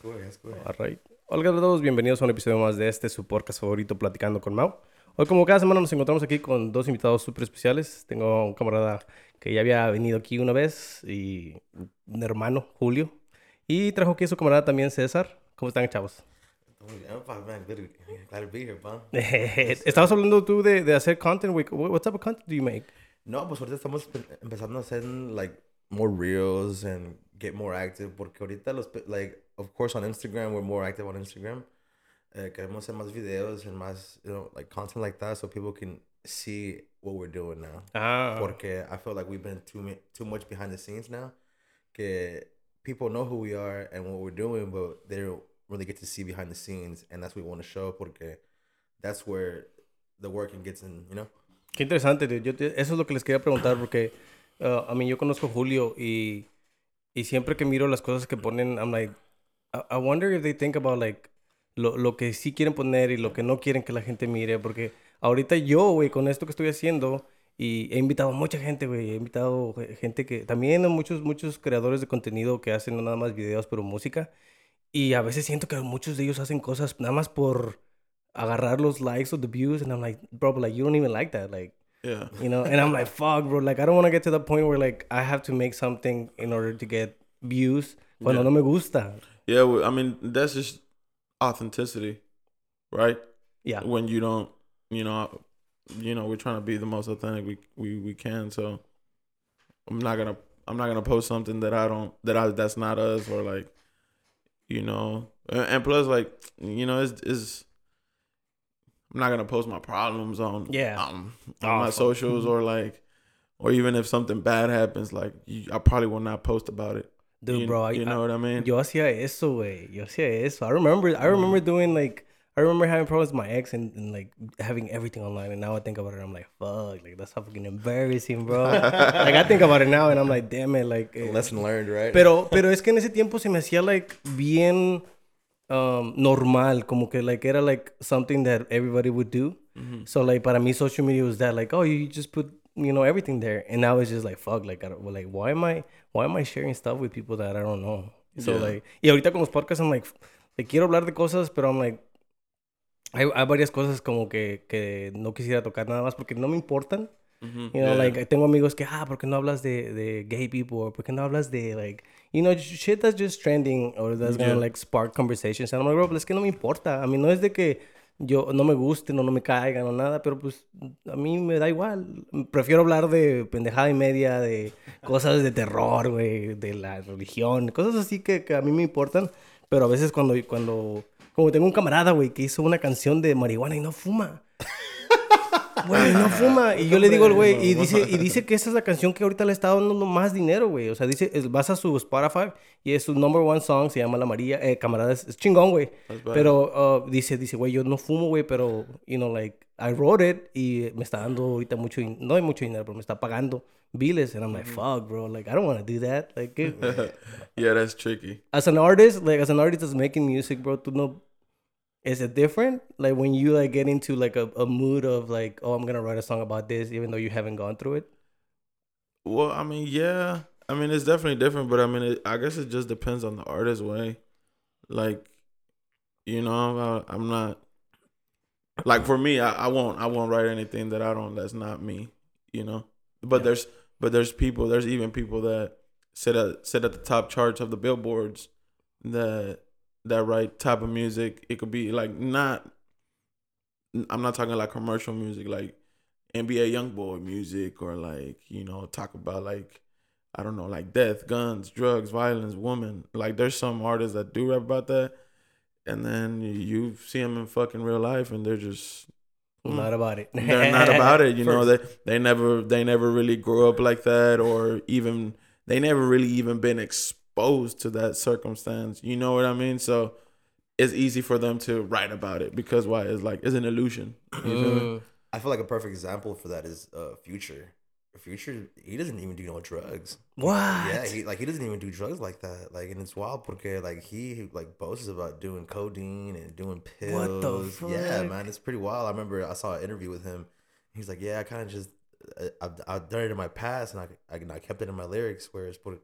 That's good. All right. Hola a todos, bienvenidos a un episodio más de este, su podcast favorito, Platicando con Mau. Hoy, como cada semana, nos encontramos aquí con dos invitados súper especiales. Tengo un camarada que ya había venido aquí una vez y un hermano, Julio. Y trajo aquí a su camarada también, César. ¿Cómo están, chavos? I'm fine, man. Good, glad to be here, pa. Estabas hablando tú de, de hacer content. güey. What type of content do you make? No, pues ahorita estamos pe- empezando a hacer like more reels and get more active porque ahorita los like of course on Instagram we're more active on Instagram. Eh, queremos hacer más videos and más you know like content like that so people can see what we're doing now. Ah, Porque I feel like we've been too too much behind the scenes now. Que people know who we are and what we're doing, but they don't really get to see behind the scenes, and that's what we want to show. Porque that's where the working gets in, you know. Qué interesante, dude. Yo te- eso es lo que les quería preguntar porque uh, a mí yo conozco a Julio y, y siempre que miro las cosas que ponen, I'm like, I, wonder if they think about like lo, lo que sí quieren poner y lo que no quieren que la gente mire porque ahorita yo, güey, con esto que estoy haciendo y he invitado a mucha gente, güey, he invitado gente que también muchos muchos creadores de contenido que hacen no nada más videos, pero música y a veces siento que muchos de ellos hacen cosas nada más por agarrar los likes o the views and I'm like, bro, but, like you don't even like that, like Yeah. you know and i'm like fuck bro like i don't want to get to the point where like i have to make something in order to get views cuando Yeah. no me gusta Yeah, well, I mean that's just authenticity, right? yeah When you don't, you know, you know, we're trying to be the most authentic we we, we can. So I'm not gonna I'm not gonna post something that I don't that I that's not us or like, you know, and, and plus like you know it's is. I'm not gonna post my problems on Yeah. um, on Oh, my socials or like, or even if something bad happens, like you, I probably will not post about it. Dude you, bro I, you know what I mean? yo hacía eso güey yo hacía eso i remember i remember doing like i remember having problems with my ex and, and like having everything online and now i think about it i'm like fuck like that's fucking embarrassing bro like i think about it now and i'm like damn it like eh, Lesson learned, right? Pero, pero es que en ese tiempo se me hacía like bien um, normal, como que like era like something that everybody would do. Mm-hmm. So like para mí social media was that like oh you just put you know everything there, and now it's just like fuck like I don't, like why am I why am I sharing stuff with people that I don't know? So Yeah. like y ahorita con los podcasts I'm like like quiero hablar de cosas, pero I'm like hay, hay varias cosas como que, que no quisiera tocar nada más porque no me importan. You know, Yeah. like tengo amigos que, ah, ¿por qué no hablas de, de gay people? Or ¿por qué no hablas de, like, you know, shit that's just trending or that's gonna, like, spark conversations? And I'm like, bro, pues es que no me importa. A mí no es de que yo no me gusten o no me caigan o nada, pero pues a mí me da igual. Prefiero hablar de pendejada y media, de cosas de terror, güey, de la religión, cosas así que, que a mí me importan. Pero a veces cuando, cuando, como tengo un camarada, güey, que hizo una canción de marihuana y no fuma. Güey, no fuma. Y yo le digo al güey, y dice, y dice que esa es la canción que ahorita le está dando más dinero, güey. O sea, dice, es- vas a su Spotify y es su number one song, se llama La María. Eh, camarada, es, chingón, güey. Pero uh, dice, dice, güey, yo no fumo, güey, pero, you know, like, I wrote it y me está dando ahorita mucho, no hay mucho dinero, pero me está pagando biles. And I'm like, fuck, bro, like, I don't want to do that. Like, yeah, that's tricky. as an artist, like as an artist that's making music, bro, tú no is it different? Like when you like get into like a, a mood of like, oh, I'm gonna write a song about this, even though you haven't gone through it. Well, I mean, yeah. I mean, it's definitely different, but I mean, it, I guess it just depends on the artist's way. Like, you know, I, I'm not like for me, I, I won't, I won't write anything that I don't. That's not me. You know, but Yeah. there's, but there's people. There's even people that sit at sit at the top charts of the billboards that that right type of music. It could be like not. I'm not talking like commercial music, like NBA YoungBoy music, or like you know talk about like I don't know, like death, guns, drugs, violence, women. Like there's some artists that do rap about that, and then you see them in fucking real life, and they're just mm, Not about it. they're not about it. You know, they they never they never really grew up like that, or even they never really even been exposed to that circumstance. You know what I mean? So it's easy for them to write about it because why? It's like it's an illusion. You feel? Mm. I feel like a perfect example for that is uh, Future. Future, he doesn't even do no drugs. What? Yeah, he like he doesn't even do drugs like that. Like, and it's wild because like he like boasts about doing codeine and doing pills. What the Yeah, man, it's pretty wild. I remember I saw an interview with him. He's like, yeah, I kind of just uh, I've, I've done it in my past, and I, I I kept it in my lyrics where it's put,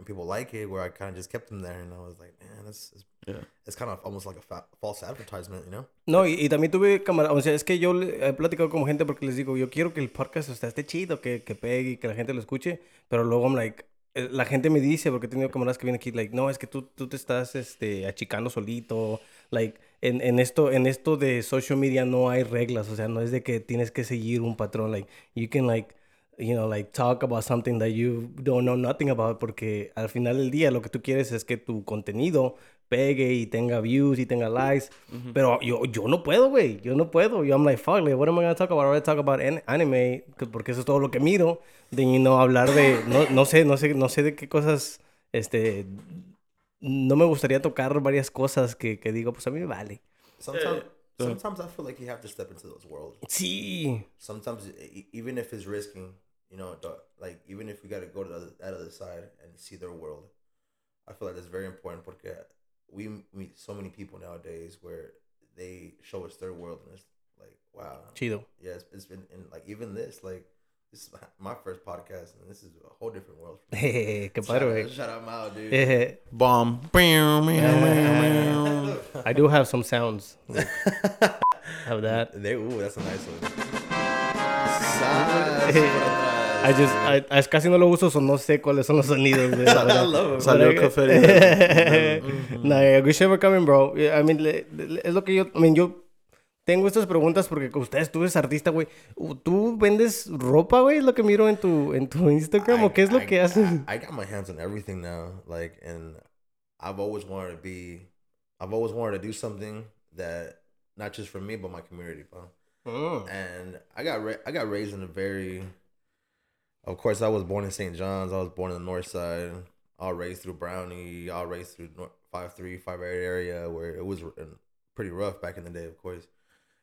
and people like it. Where I kind of just kept them there, and I was like, man, that's, that's Yeah. it's kind of almost like a fa- false advertisement, you know. No, y, y también tuve camaradas, o sea, es que yo le- he platicado con gente porque les digo, yo quiero que el podcast o sea, esté chido, que, que pegue y que la gente lo escuche, pero luego I'm like, eh, la gente me dice, porque he tenido camaradas que vienen aquí, like, no, es que tú, tú te estás este, achicando solito, like, en, en, esto, en esto de social media no hay reglas, o sea, no es de que tienes que seguir un patrón, like, you can, like, you know, like, talk about something that you don't know nothing about, porque al final del día lo que tú quieres es que tu contenido pegue y tenga views y tenga likes, pero yo, yo no puedo, güey, yo no puedo, yo I'm like, fuck, like, what am I gonna talk about? I'm gonna talk about an- anime, que- porque eso es todo lo que miro, de you know, hablar de, no, no sé, no sé, no sé de qué cosas, este, no me gustaría tocar varias cosas que, que digo, pues a mí me vale. Sometimes, Yeah. sometimes I feel like you have to step into those worlds. Sí, Sometimes, e- even if it's risking, you know, like even if we got to go to the other, that other side and see their world, I feel like that's very important because we meet so many people nowadays where they show us their world and it's like, wow, chido. yeah, it's, it's been and like even this, like this is my first podcast and this is a whole different world. Jeje, qué Shout padre, out- güey. Shout out Mau, dude. Jeje. Bomb. I do have some sounds. like, have that. They, ooh, that's a nice one. Sas, I just, I, I casi no lo uso, so no sé cuáles son los sonidos. güey. I love it. Salió el café. no, yeah, good shit for coming, bro. Yeah, I mean, le- le- es lo que yo, I mean, yo tengo estas preguntas porque con ustedes, tú eres artista, güey. ¿Tú vendes ropa, güey? Es lo que miro en tu, en tu Instagram, ¿o qué es lo I- que haces? I, I got my hands on everything now. Like, and I've always wanted to be, I've always wanted to do something that not just for me but my community, bro. Mm. And I got ra- I got raised in a very, of course, I was born in St. John's. I was born in the North Side. All raised through Brownie. All raised through five three five eight area where it was pretty rough back in the day, of course.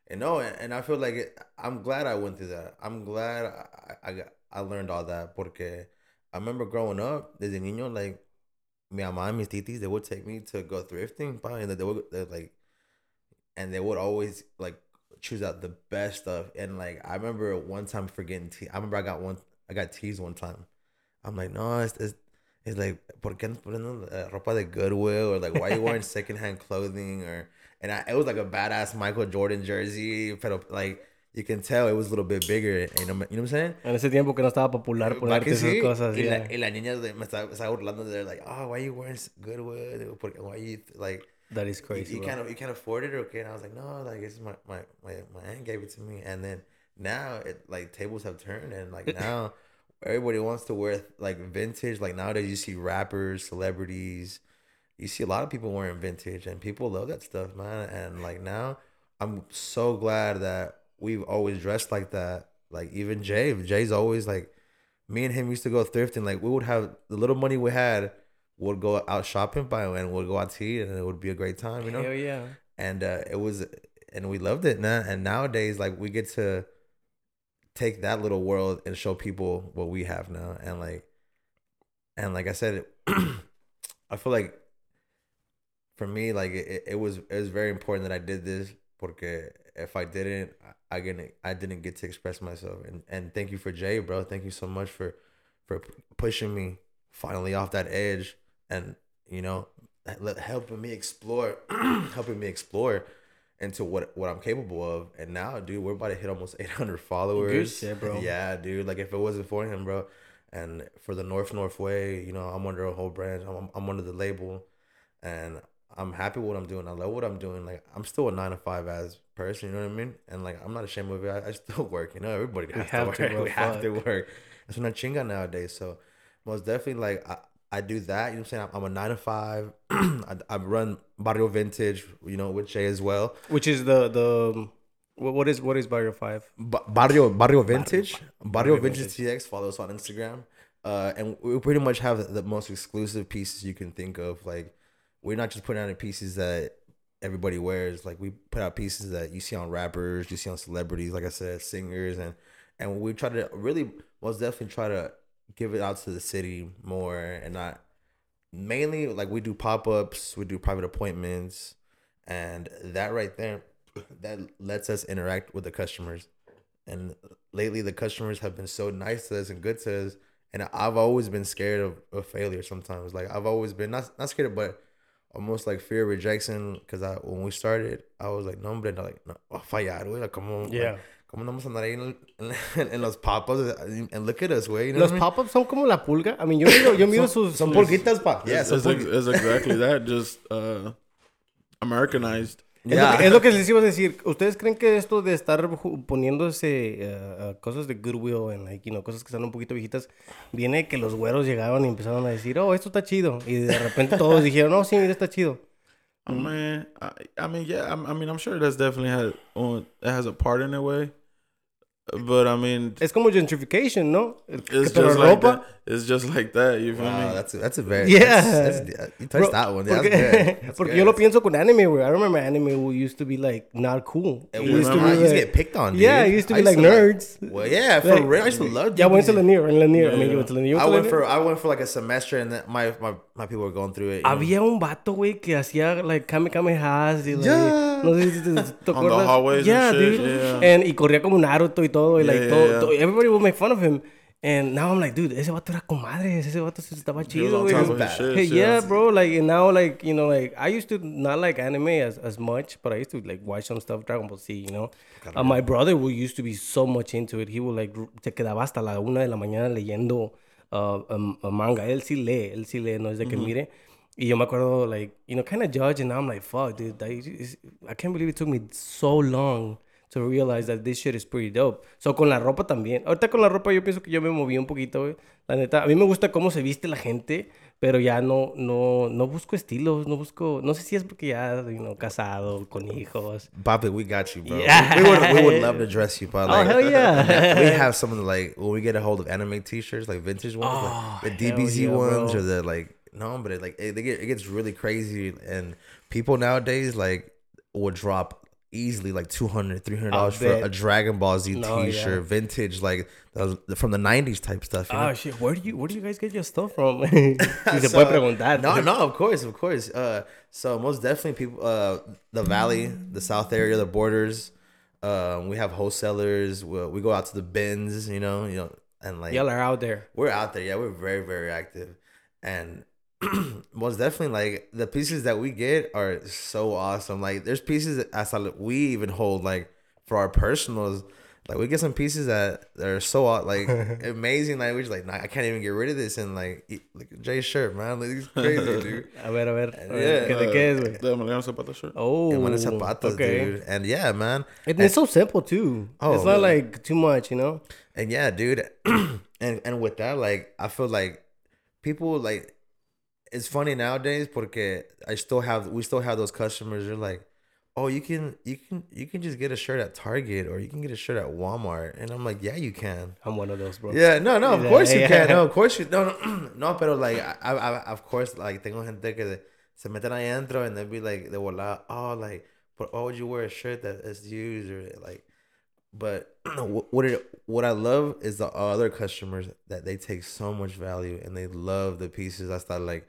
And no, and, I feel like it, I'm glad I went through that. I'm glad I, I got I learned all that porque I remember growing up as a niño like mi mamá and mis titis they would take me to go thrifting, and they would like, and they would always like choose out the best stuff. And like I remember one time forgetting tea. I remember I got one I got teased one time. I'm like, no, it's, it's it's like, ¿por qué andas poniendo eh, ropa de Goodwill? Or like, why you wearing secondhand clothing? Or and I, it was like a badass Michael Jordan jersey, but like you can tell it was a little bit bigger. You know, you know what I'm saying? En ese tiempo que no estaba popular ponerte esas sí. cosas. Y, la, y la niña de- me estaba, estaba burlando de like, oh, why are you wearing Goodwill? Why you like That is crazy, you bro. can't you can't afford it okay? And I was like, no, like it's my my my, my aunt gave it to me, and then now it like tables have turned, and like now everybody wants to wear like vintage. Like nowadays, you see rappers, celebrities, you see a lot of people wearing vintage, and people love that stuff, man. And like now, I'm so glad that we've always dressed like that. Like even Jay, Jay's always like, me and him used to go thrifting. Like we would have the little money we had, would go out shopping by, and we'd go out to eat, and it would be a great time, you know Hell yeah. and uh, it was and we loved it man and nowadays like we get to take that little world and show people what we have now. And like and like i said i feel like for me like it, it was it was very important that i did this because if i didn't i, didn't i didn't get to express myself. And and thank you for jay bro. Thank you so much for for pushing me finally off that edge and you know helping me explore helping me explore into what what I'm capable of. And now dude we're about to hit almost 800 followers. shit, bro. yeah dude like if it wasn't for him bro. And for the North North Way you know I'm under a whole branch I'm, I'm under the label. And I'm happy with what I'm doing. I love what I'm doing. Like I'm still a nine to five as person you know what I mean? And like I'm not ashamed of it. I, I still work you know? Everybody has have to to, work. bro, we have to work. It's not chinga nowadays. So most definitely like I, I do that. You know what I'm saying? I'm, a nine to five. I, I run Barrio Vintage, you know, with Jay as well. Which is the the what, is what is Barrio Five? Ba- Barrio Barrio Vintage. Barrio, Barrio Vintage TX. Follow us on Instagram. Uh, and we pretty much have the most exclusive pieces you can think of. Like, we're not just putting out pieces that everybody wears. Like, we put out pieces that you see on rappers, you see on celebrities. Like I said, singers, and and we try to really most definitely try to give it out to the city more and not mainly like we do pop-ups we do private appointments and that right there that lets us interact with the customers and lately the customers have been so nice to us and good to us and i've always been scared of, of failure sometimes like i've always been not, not scared but almost like fear of rejection because I when we started, I was like, no, hombre, like, no, a fallar. Like, como, Yeah. like, como no vamos a andar ahí en, en, en los pop-ups and look at us, güey. You know Los I mean? pop-ups son como la pulga. I mean, yo miro, yo miro Son, sus... son pulguitas, pa. Yeah, it's, son it's, ex- pulguitas. it's exactly that, just uh, Americanized. Es, lo Yeah. que, es lo que les iba a decir. ¿Ustedes creen que esto de estar poniéndose eh, uh, cosas de Goodwill en like, you know, cosas que están un poquito viejitas, viene que los güeros llegaron y empezaron a decir, oh, esto está chido? Y de repente todos dijeron, no, sí, mira, está chido. I mean, I, I mean, yeah. I, I mean, I'm sure that's definitely has on it has a part in a way, but I mean, Es como gentrification, ¿no? it's Pero just like ropa... that. It's just like that. You feel Wow, me? that's a, that's a very Yeah. That's, that's, you touched Bro, that one. Yeah, porque that's good. That's porque yo lo pienso con anime, güey. I remember anime used to be like not cool. It It was, used to man, I be used to get picked on, dude. Yeah, it used to I be like like- nerds. well, yeah, for Like, real. I used to love. Yeah, I went to DBZ. Lanier, en Lanier. I mean, Yeah. you went to Lanier. You I went to went Lanier? for I went for like a semester, and then my my, my people were going through it. you know. Había un vato, güey, que hacía like Kame Kamehas y like, Yeah. no sé si te, te On the acuerdas. hallways and yeah, shit, dude. yeah. And, y corría como Naruto y todo, y like Yeah, todo, yeah. todo- everybody would make fun of him. And now I'm like, dude, ese vato era comadres, ese vato se estaba chido, güey. top He of was his bad. shit. Hey, yeah, bro. Like, and now, like, you know, like, I used to not like anime as, as much, but I used to, like, watch some stuff, Dragon Ball Z, you know? Uh, my brother who used to be so much into it. He would, like, se quedaba hasta la una de la mañana leyendo uh, um, a manga. Él sí lee, él sí lee, no es de que mire. Y yo me acuerdo, like, you know, kind of judge, and now I'm like, fuck, dude, is- I can't believe it took me so long to realize that this shit is pretty dope. So, con la ropa también. Ahorita con la ropa yo pienso que yo me moví un poquito, güey. La neta, a mí me gusta cómo se viste la gente, pero ya no, no, no busco estilos, no busco, no sé si es porque ya, you know, casado, con hijos. Bobby, we got you, bro. Yeah. We, would we would love to dress you, but Oh, hell yeah. we have some of the like when we get a hold of anime T-shirts, like vintage ones, Oh, like the DBZ yeah, ones bro. or the like. No, but it, like it, they get, it gets really crazy, and people nowadays like would drop easily like 200 300 dollars for bet. a Dragon Ball z no, t-shirt vintage like from the 90s type stuff. You know? Ah, shit, where do you, where do you guys get your stuff from? si se puede preguntar. No, no, of course, of course. Uh, so most definitely people, uh, the valley, the south area, the borders. Um, we have wholesalers. We, we go out to the bins, you know, you know, and like Y'all are out there. we're out there. Yeah, we're very, very active, and most definitely like the pieces that we get are so awesome. Like there's pieces that hasta like, we even hold like for our personals. Like we get some pieces that that are so like amazing. Like we're just like, nah, I can't even get rid of this. And like, e- look at Jay's shirt, man. Like, it's crazy, dude. A ver, a ver. Uh, yeah. ¿qué- uh, ¿De qué es. The Emiliano Zapata shirt. Oh, And when okay. dude. And yeah, man. And it's so simple too. Oh, it's not really? like too much, you know. And yeah, dude. and and with that, like, I feel like people like it's funny nowadays porque I still have we still have those customers. They're like, oh, you can you can you can just get a shirt at Target or you can get a shirt at Walmart, and I'm like, yeah, you can. I'm one of those, bro. Yeah, no, no, of Yeah, course you yeah. can. No, of course you. No, no, no, pero like, I, I, I- of course, like, tengo gente que se meten ahí adentro and they'll be like, de volar, oh, like, but why would you wear a shirt that is used or like, but what what it what I love is the other customers that they take so much value and they love the pieces. I thought like.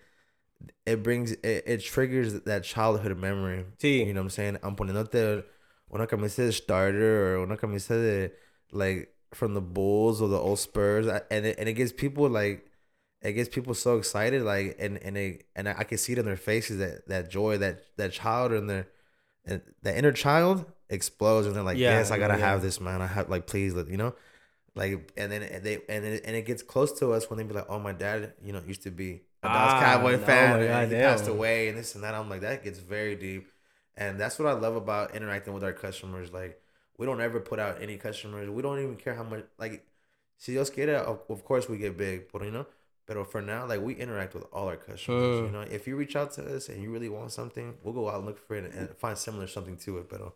It brings it, it triggers that childhood memory. Sí. You know what I'm saying? I'm poniéndote una camisa de starter or una camisa de like from the Bulls or the old Spurs, and it, and it gets people like it gets people so excited, like and and they and I can see it in their faces that that joy, that that child in their and the inner child explodes, and they're like, Yeah, yes, I gotta yeah. have this, man. I have like, please, let you know. Like and then they and it, and it gets close to us when they be like, "Oh, my dad, you know, used to be a Dallas Ah, Cowboy oh fan, my and God, he passed away, and this and that." I'm like, that gets very deep, and that's what I love about interacting with our customers. Like, we don't ever put out any customers. We don't even care how much. Like, si Dios quiere, of, of course we get big, but you know. But for now, like we interact with all our customers. Mm. You know, if you reach out to us and you really want something, we'll go out and look for it and find similar something to it. But uh,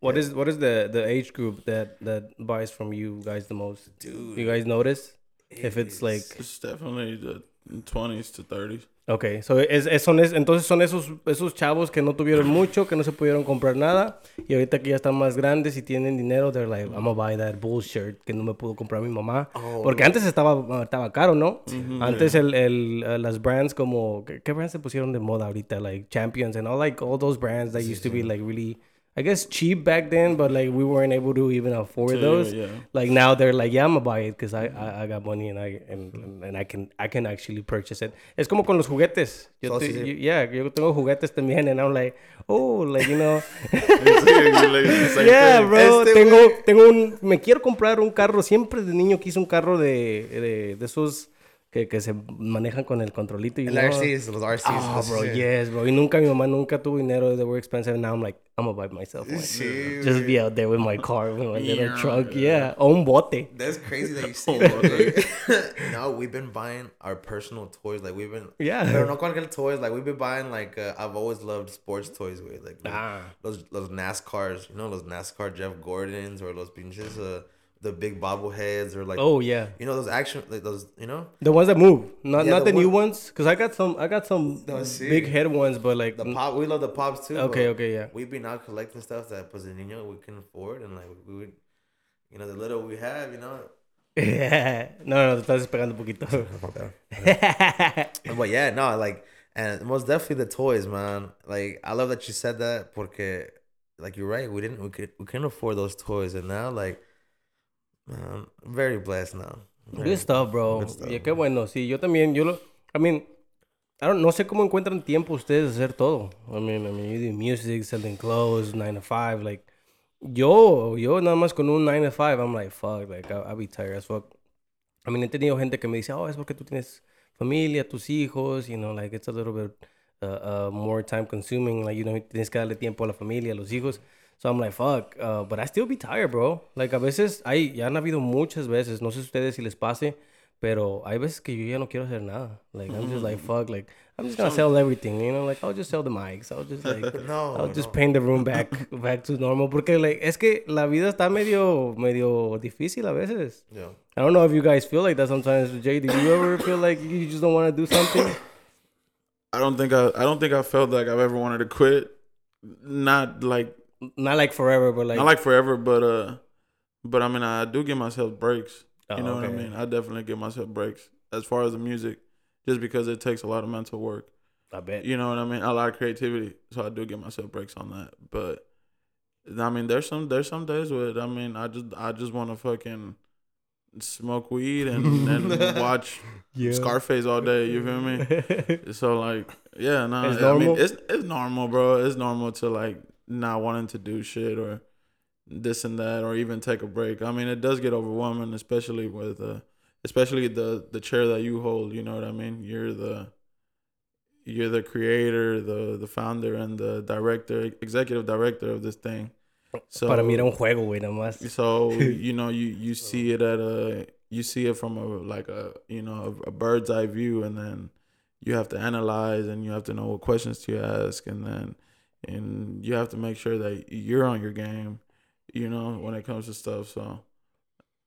What is what is the the age group that that buys from you guys the most? dude, You guys notice if it's like It's definitely the 20s to 30s. Okay, so es, es- son es- entonces son esos esos chavos que no tuvieron mucho, que no se pudieron comprar nada y ahorita que ya están más grandes y tienen dinero, they're like, I'm gonna buy that bullshit que no me pudo comprar mi mamá. Oh, Porque antes estaba, estaba caro, ¿no? Antes el, el, uh, las brands como, ¿qué, qué brands se pusieron de moda ahorita? Like Champions and all like all those brands that used to be like really, I guess cheap back then, but like we weren't able to even afford To- those. yeah. Like now they're like, yeah, I'm gonna buy it because I, I I got money and I and, and I can I can actually purchase it. Es como con los juguetes. Yo So, te- sí, yo- yeah, yo tengo juguetes también and I'm like, oh, like you know. Yeah, bro. Este tengo, tengo un. Me quiero comprar un carro. Siempre de niño quise un carro de, de, de esos que, que se manejan con el controlito. You El? RCs, los RCs. Oh, bro, sí. yes, bro. Y nunca mi mamá nunca tuvo dinero. They were expensive. Now I'm like, I'm gonna buy myself one. Sí, Just be out there with my car, with my little truck. Yeah. O un bote. That's crazy that you say that. no, we've been buying our personal toys. Like we've been Yeah. Pero no cualquier toys. Like we've been buying like uh, I've always loved sports toys. With like those, Ah. those those NASCARs. You know those NASCAR Jeff Gordons or those pinches uh the big bobbleheads or like Oh, yeah. you know those action like those you know The ones that move. Not Yeah, not the the, new one- ones. Because I got some I got some No, big head ones, but like. the pop. We love the pops too. Okay, okay, yeah. We've been out collecting stuff that pues de niño we can afford and like we would. You know, the little we have, you know, Yeah no, no, te estás despegando un poquito. But yeah, no, like, and most definitely the toys, man. Like, I love that you said that porque, like, you're right. We didn't, we could, we couldn't afford those toys, and now, like, man, I'm very blessed now. Very- Good stuff, bro. Good stuff. Y qué bueno. Sí, yo también, yo lo... I mean, I don't, no sé cómo encuentran tiempo ustedes de hacer todo. I mean, I mean, you do music, selling clothes, 9 to 5, like... Yo, yo nada más con un 9 to 5, I'm like, fuck, like, I'll, I'll be tired as fuck. I mean, he tenido gente que me dice, oh, es porque tú tienes familia, tus hijos, you know, like, it's a little bit uh, uh, more time consuming, like, you know, tienes que darle tiempo a la familia, a los hijos. So I'm like, fuck, uh, but I still be tired, bro. Like, a veces, hay, ya han habido muchas veces, no sé ustedes si les pase, pero hay veces que yo ya no quiero hacer nada. Like, I'm just like, fuck, like, I'm just gonna sell everything, you know? Like, I'll just sell the mics. I'll just, like, No, I'll just no. paint the room back, back to normal. Porque, like, es que la vida está medio, medio difícil a veces. Yeah. I don't know if you guys feel like that sometimes. Jay, do you ever feel like you just don't want to do something? I don't think I I don't think I felt like I've ever wanted to quit. Not like Not like forever, but like, not like forever, but uh, but I mean I do give myself breaks. Oh, you know what I mean? I definitely give myself breaks as far as the music, just because it takes a lot of mental work. I bet. You know what I mean? A lot of creativity, so I do give myself breaks on that. But I mean, there's some there's some days where I mean I just I just want to fucking smoke weed and, and watch Yeah. Scarface all day. You feel me? So like, yeah, no, It's I mean, normal? it's it's normal, bro. It's normal to like not wanting to do shit or this and that, or even take a break. I mean, it does get overwhelming, especially with uh, especially the the chair that you hold. You know what I mean? You're the you're the creator, the the founder, and the director, executive director of this thing. So Para mí era un juego, güey, nada más. so you know you you see it at a you see it from a like a you know a, a bird's eye view and then you have to analyze and you have to know what questions to ask and then and you have to make sure that you're on your game you know when it comes to stuff so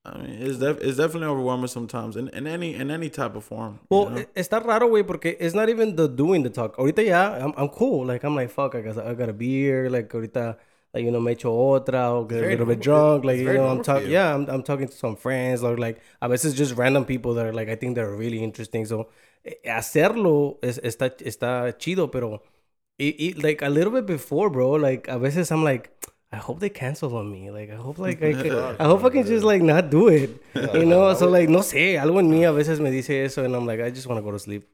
I mean it's def- it's definitely overwhelming sometimes in, in any in any type of form you Well, know? e- está raro, güey, porque it's not even the doing the talk. Ahorita ya, I'm, I'm cool. Like, I'm like, fuck, I got, I got a beer. Like, ahorita, like, you know, me echo otra or get a little bit drunk. Like, you know, I'm talking, yeah, I'm, I'm talking to some friends or like, I a veces just random people that are like, I think they're really interesting. So, eh, hacerlo es, está, está chido, pero, it, it, like, a little bit before, bro, like, a veces I'm like, I hope they cancel on me. Like, I hope, like, I, can, I hope I can just, like, not do it. You know? So, like, no sé, algo en mí a veces me dice eso, and I'm like, I just want to go to sleep.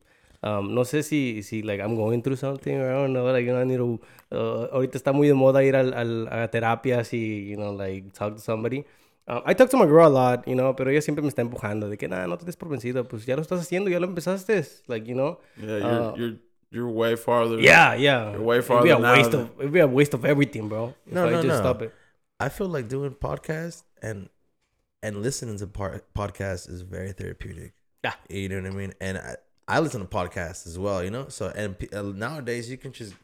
Um, no sé si, si, like, I'm going through something, or I don't know, like, you know, I need to, uh, ahorita está muy de moda ir al, al, a terapias y, you know, like, talk to somebody. Um, I talk to my girl a lot, you know, pero ella siempre me está empujando de que, nah, no te des por vencido, pues ya lo estás haciendo, ya lo empezaste, like, you know. yeah you're uh, you're you're way farther Yeah, yeah. You're way It'd be a farther now waste than- of, it'd be a waste of everything, bro. If No, I no, just no. stop it. I feel like doing podcasts and and listening to par- podcasts is very therapeutic. Yeah. You know what I mean? And I, I listen to podcasts as well, you know? So, and pe- uh, nowadays you can just,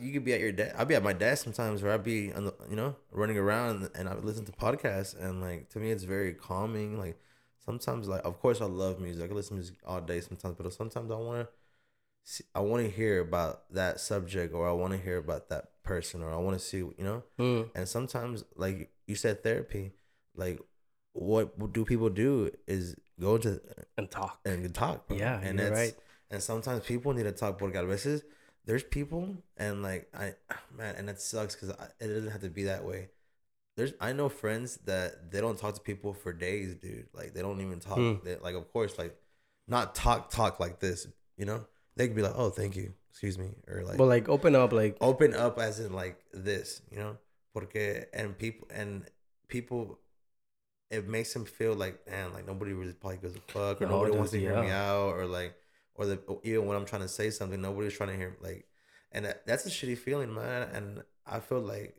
you could be at your desk. I'll be at my desk sometimes where I'd be, on the, you know, running around and I would listen to podcasts. And like, to me, it's very calming. Like, sometimes, like, of course, I love music. I listen to music all day sometimes, but sometimes I want to, I want to hear about that subject or I want to hear about that person or I want to see, you know? Mm. And sometimes, like you said, therapy, like what do people do is go to And talk. and talk. bro. Yeah, and that's- right. And sometimes people need to talk porque a veces there's people and like I man, and it sucks because it doesn't have to be that way. There's I know friends that they don't talk to people for days, dude. Like they don't even talk. Hmm. They, like of course, like not talk talk like this. You know, they could be like, oh, thank you, excuse me, or like But like open up, like open up as in like this, you know, porque and people and people, it makes them feel like man, like nobody really probably gives a fuck, or No, nobody wants to hear me out, or like, or the even when I'm trying to say something, nobody's trying to hear like, and that, that's a shitty feeling, man. And I feel like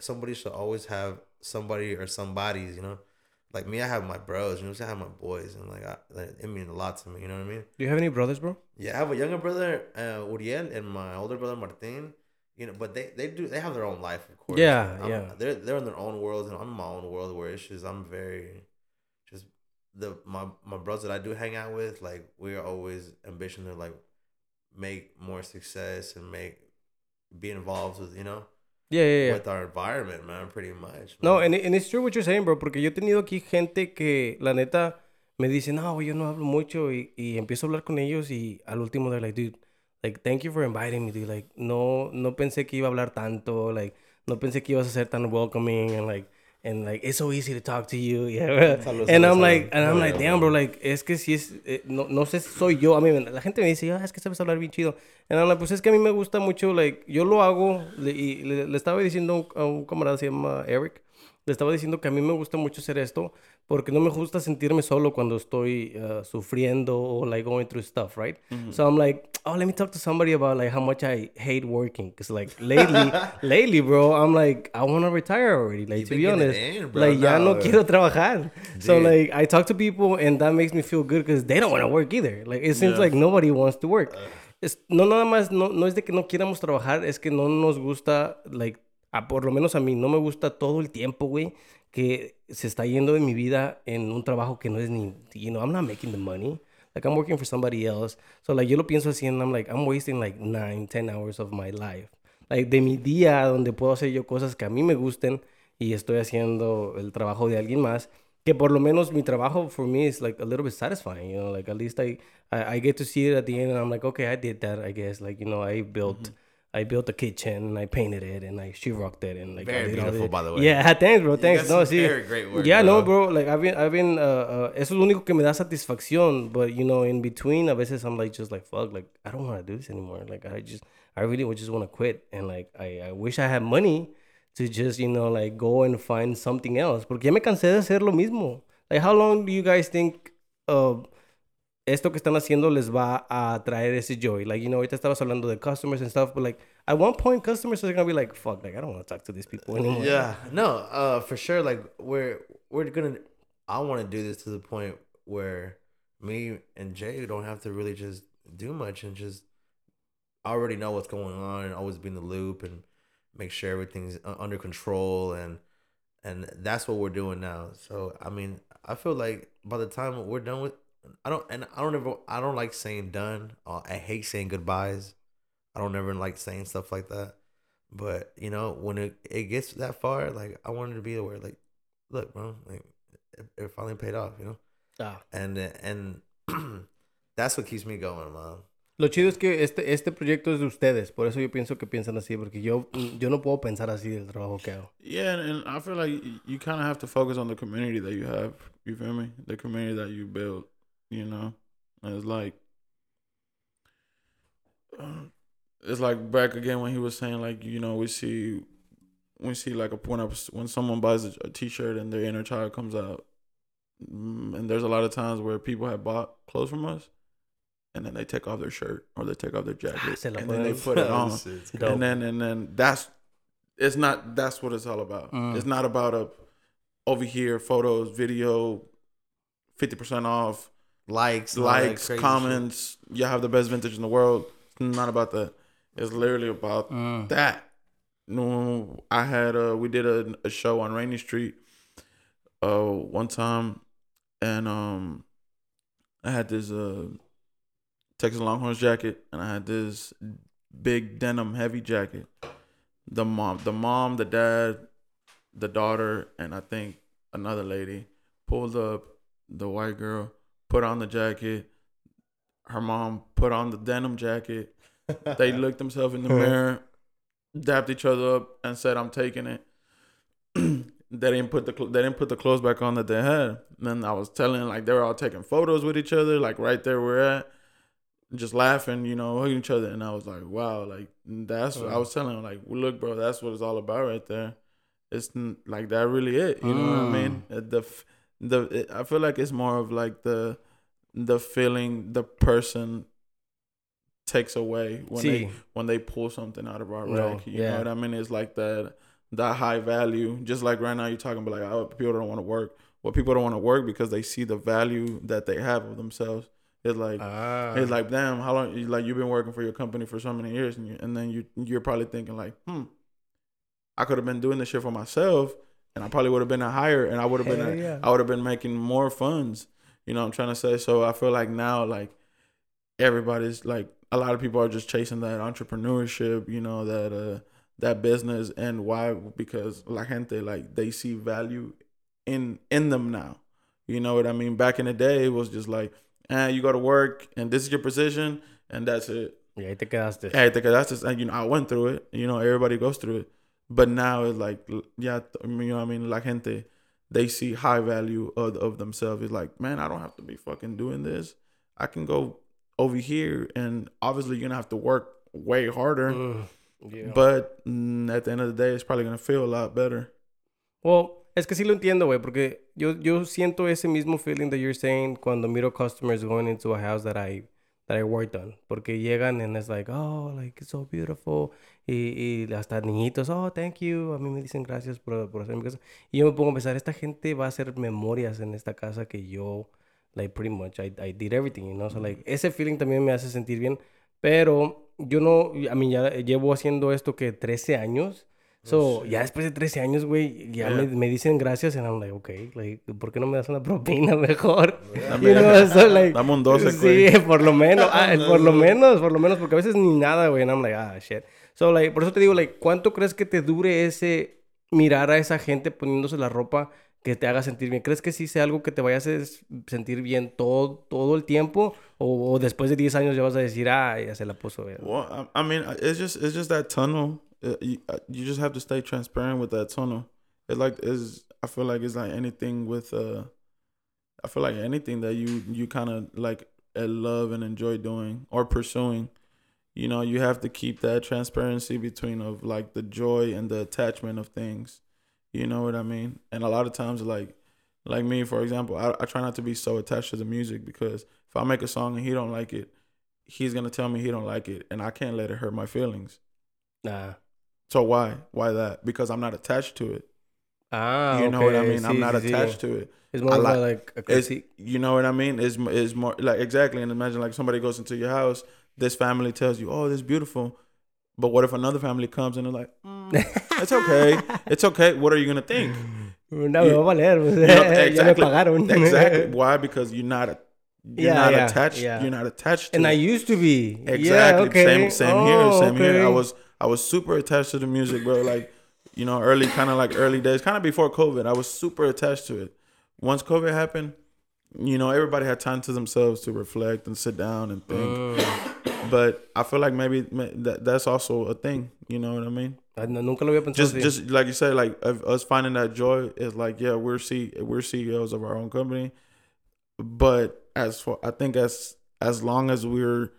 somebody should always have somebody or somebody's, you know. Like me, I have my bros, you know, what I'm saying? I have my boys, and like, I, like, it mean a lot to me, you know what I mean? do you have any brothers, bro? Yeah, I have a younger brother, uh, Uriel, and my older brother Martin. You know, but they, they do they have their own life, of course. Yeah, I'm- yeah. They're they're in their own world, and I'm in my own world where it's just I'm very, just the my my brothers that I do hang out with, like we're always ambition to like make more success and make be involved with you know Yeah, yeah, yeah. with our environment, man. Pretty much. No, and, and it's true what you're saying, bro, porque yo he tenido aquí gente que, la neta, me dice, no, yo no hablo mucho, y, y empiezo a hablar con ellos, y al último, they're like, dude, like, thank you for inviting me, dude, like, no, no pensé que iba a hablar tanto, like, no pensé que ibas a ser tan welcoming, and like, and like, it's so easy to talk to you, yeah, Salud, and salud, I'm like, salud. and I'm like, damn, bro, like, es que si es, eh, no, no sé si soy yo, a mí, la gente me dice, ah, es que sabes hablar bien chido, and I'm like, pues es que a mí me gusta mucho, like, yo lo hago, le- y le, le estaba diciendo a un, a un camarada, se llama Eric, le estaba diciendo que a mí me gusta mucho hacer esto porque no me gusta sentirme solo cuando estoy uh, sufriendo o like going through stuff, right? So I'm like, oh, let me talk to somebody about like how much I hate working. Cause like lately, lately, bro, I'm like, I want to retire already. Like You've to be honest, in, bro. like ya no No. quiero trabajar. So like I talk to people and that makes me feel good because they don't want to work either. Like it seems Yeah. like nobody wants to work. Es, no nada más, no, no es de que no quieramos trabajar, es que no nos gusta, like, a, por lo menos a mí, no me gusta todo el tiempo, güey, que se está yendo de mi vida en un trabajo que no es ni, you know, I'm not making the money. Like, I'm working for somebody else. So, like, yo lo pienso así and I'm like, I'm wasting like nine, 10 hours of my life. Like, de mi día donde puedo hacer yo cosas que a mí me gusten y estoy haciendo el trabajo de alguien más. Que por lo menos mi trabajo for me is like a little bit satisfying, you know, like at least I, I, I get to see it at the end and I'm like, okay, I did that, I guess. Like, you know, I built, I built a kitchen and I painted it and I sheetrocked it and like I Very beautiful, this- by the way. Yeah, thanks, bro. Thanks. got No, sí. very great work, yeah, no, bro. bro. Like I've been, I've been, uh, uh, eso es lo único que me da satisfacción. But you know, in between, a veces I'm like, just like, fuck, like I don't want to do this anymore. Like I just, I really would just want to quit. And like I, I wish I had money to just, you know, like go and find something else. Porque ya me cansé de hacer lo mismo. Like how long do you guys think? Uh, esto que están haciendo les va a traer ese joy. Like, you know, ahorita estabas hablando de customers and stuff, but like, at one point, customers are gonna be like, fuck, like, I don't want to talk to these people anymore. Yeah, no, uh, for sure. Like we're we're gonna. I want to do this to the point where me and Jay don't have to really just do much and just already know what's going on and always be in the loop and make sure everything's under control and and that's what we're doing now. So I mean, I feel like by the time we're done with, I don't and I don't ever I don't like saying done. Uh, I hate saying goodbyes. I don't ever like saying stuff like that. But you know, when it, it gets that far, like I wanted to be aware, like, look, bro, like it, it finally paid off, you know, Ah. and and that's what keeps me going, man. Lo chido es que este, este proyecto es de ustedes, por eso yo pienso que piensan así, porque yo, yo no puedo pensar así del trabajo que hago. Yeah, and, and I feel like you kind of have to focus on the community that you have. You feel me? The community that you build. You know, and it's like, it's like back again when he was saying like you know we see, we see like a when I when someone buys a, a T-shirt and their inner child comes out, Mm, and there's a lot of times where people have bought clothes from us, and then they take off their shirt or they take off their jacket se and then they put it on. And then and then that's it's not that's what it's all about. Mm. it's not about a over here photos video 50% off Likes, and all that likes comments. You have the best vintage in the world. It's not about that. It's literally about Mm. that. No i had uh we did a, a show on Rainey street uh one time and um i had this uh texas longhorns jacket and i had this big denim heavy jacket. The mom the mom the dad the daughter and i think another lady pulled up the white girl put on the jacket her mom put on the denim jacket they looked themselves in the mirror, dapped each other up, and said, "I'm taking it." they didn't put the cl- they didn't put the clothes back on that they had. And then I was telling like they were all taking photos with each other, like right there we're at, just laughing, you know, hugging each other. And I was like, wow, like that's what I was telling them like, look, bro, that's what it's all about right there. It's like that really it, you know what I mean? Uh, The f- the it, I feel like it's more of like the the feeling the person takes away when they when they pull something out of our No, rack. You yeah. know what I mean? It's like that that high value. Just like right now you're talking about like oh, people don't want to work. Well, people don't want to work because they see the value that they have of themselves. It's like Ah. it's like damn, how long? Like you've been working for your company for so many years, and you, and then you you're probably thinking like, hmm, I could have been doing this shit for myself, and I probably would have been a higher, and I would have been a, yeah. I would have been making more funds. You know what I'm trying to say? So I feel like now like everybody's like a lot of people are just chasing that entrepreneurship, you know, that uh that business and why because la gente like they see value in in them now. You know what I mean? Back in the day it was just like, eh, you go to work and this is your position and that's it. Y ahí te quedaste. Hey, I think that's just and, you know I went through it. You know everybody goes through it, but now it's like yeah, you know what I mean. La gente, they see high value of of themselves. It's like man, I don't have to be fucking doing this. I can go over here, and obviously you're gonna have to work way harder. Mm, yeah. But mm, at the end of the day, it's probably gonna feel a lot better. Well, es que sí lo entiendo, güey, porque yo, yo siento ese mismo feeling that you're saying cuando miro customers going into a house that I that I worked on, porque llegan and it's like, oh, like it's so beautiful y, y hasta niñitos, oh, thank you, a mí me dicen gracias por, por hacer mi casa y yo me pongo a pensar, esta gente va a hacer memorias en esta casa que yo, like pretty much, I, I did everything, you know, so like ese feeling también me hace sentir bien, pero yo no, a mí ya llevo haciendo esto que 13 años. So, ya después de 13 años, güey, ya me, Yeah. me dicen gracias and I'm like, okay, like, ¿por qué no me das una propina mejor? Dame- so, like, Dame un 12, Sí, güey. por lo menos, ah, por lo menos, por lo menos, porque a veces ni nada, güey, and I'm like, ah, shit. So, like, por eso te digo, like, ¿cuánto crees que te dure ese mirar a esa gente poniéndose la ropa que te haga sentir bien? ¿Crees que sí sea algo que te vaya a sentir bien todo, todo el tiempo? O, o después de 10 años ya vas a decir, ah, ya se la puso. Well, I, I mean, it's just it's just that tunnel. Uh, you, uh, you just have to stay transparent with that tunnel. It's like is I feel like it's like anything with uh, I feel like anything that you you kind of like uh, love and enjoy doing or pursuing. You know, you have to keep that transparency between of like the joy and the attachment of things. You know what I mean? And a lot of times, like like me, for example, I, I try not to be so attached to the music because if I make a song and he don't like it, he's gonna tell me he don't like it, and I can't let it hurt my feelings. Nah. So why? Why that? Because I'm not attached to it. Ah, you know what I okay, mean? I'm not attached to it. It's more I of a, like- like, a critique. you know what I mean? Is is more like exactly. And imagine like somebody goes into your house. This family tells you, "Oh, this is beautiful," but what if another family comes and they're like, "Mm, "It's okay, it's okay." What are you gonna think? No, You- va a pues, You know, me pagaron. exactly. Why? Because you're not. A, you're Yeah, not yeah, attached. yeah. You're not attached to And I used to be. Exactly. Okay. Same same Oh, here. Same here. I was I was super attached to the music, bro. Like, you know, early kind of like early days, kind of before COVID. I was super attached to it. Once COVID happened, you know, everybody had time to themselves to reflect and sit down and think. Mm. But I feel like maybe that that's also a thing. You know what I mean? No, nunca lo había pensado Just así. just like you said, like us finding that joy is like, yeah, we're C we're CEOs of our own company. But as for I think as as long as we're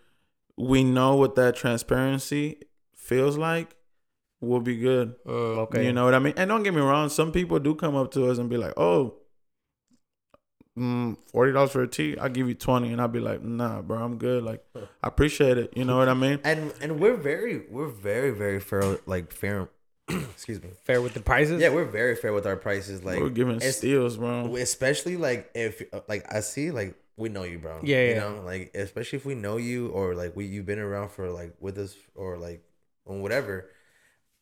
we know what that transparency feels like, we'll be good. Mm, okay. You know what I mean? And don't get me wrong, some people do come up to us and be like, "Oh, mm, forty dollars for a tee, I'll give you 20 and I'll be like, "Nah, bro, I'm good. Like, I appreciate it. You know what I mean? And and we're very we're very very fair like fair. excuse me. Fair with the prices? Yeah, we're very fair with our prices. Like we're giving it's- steals, bro. especially like if like I see like we know you, bro. Yeah, you yeah. know, like especially if we know you or like we you've been around for like with us or like on whatever,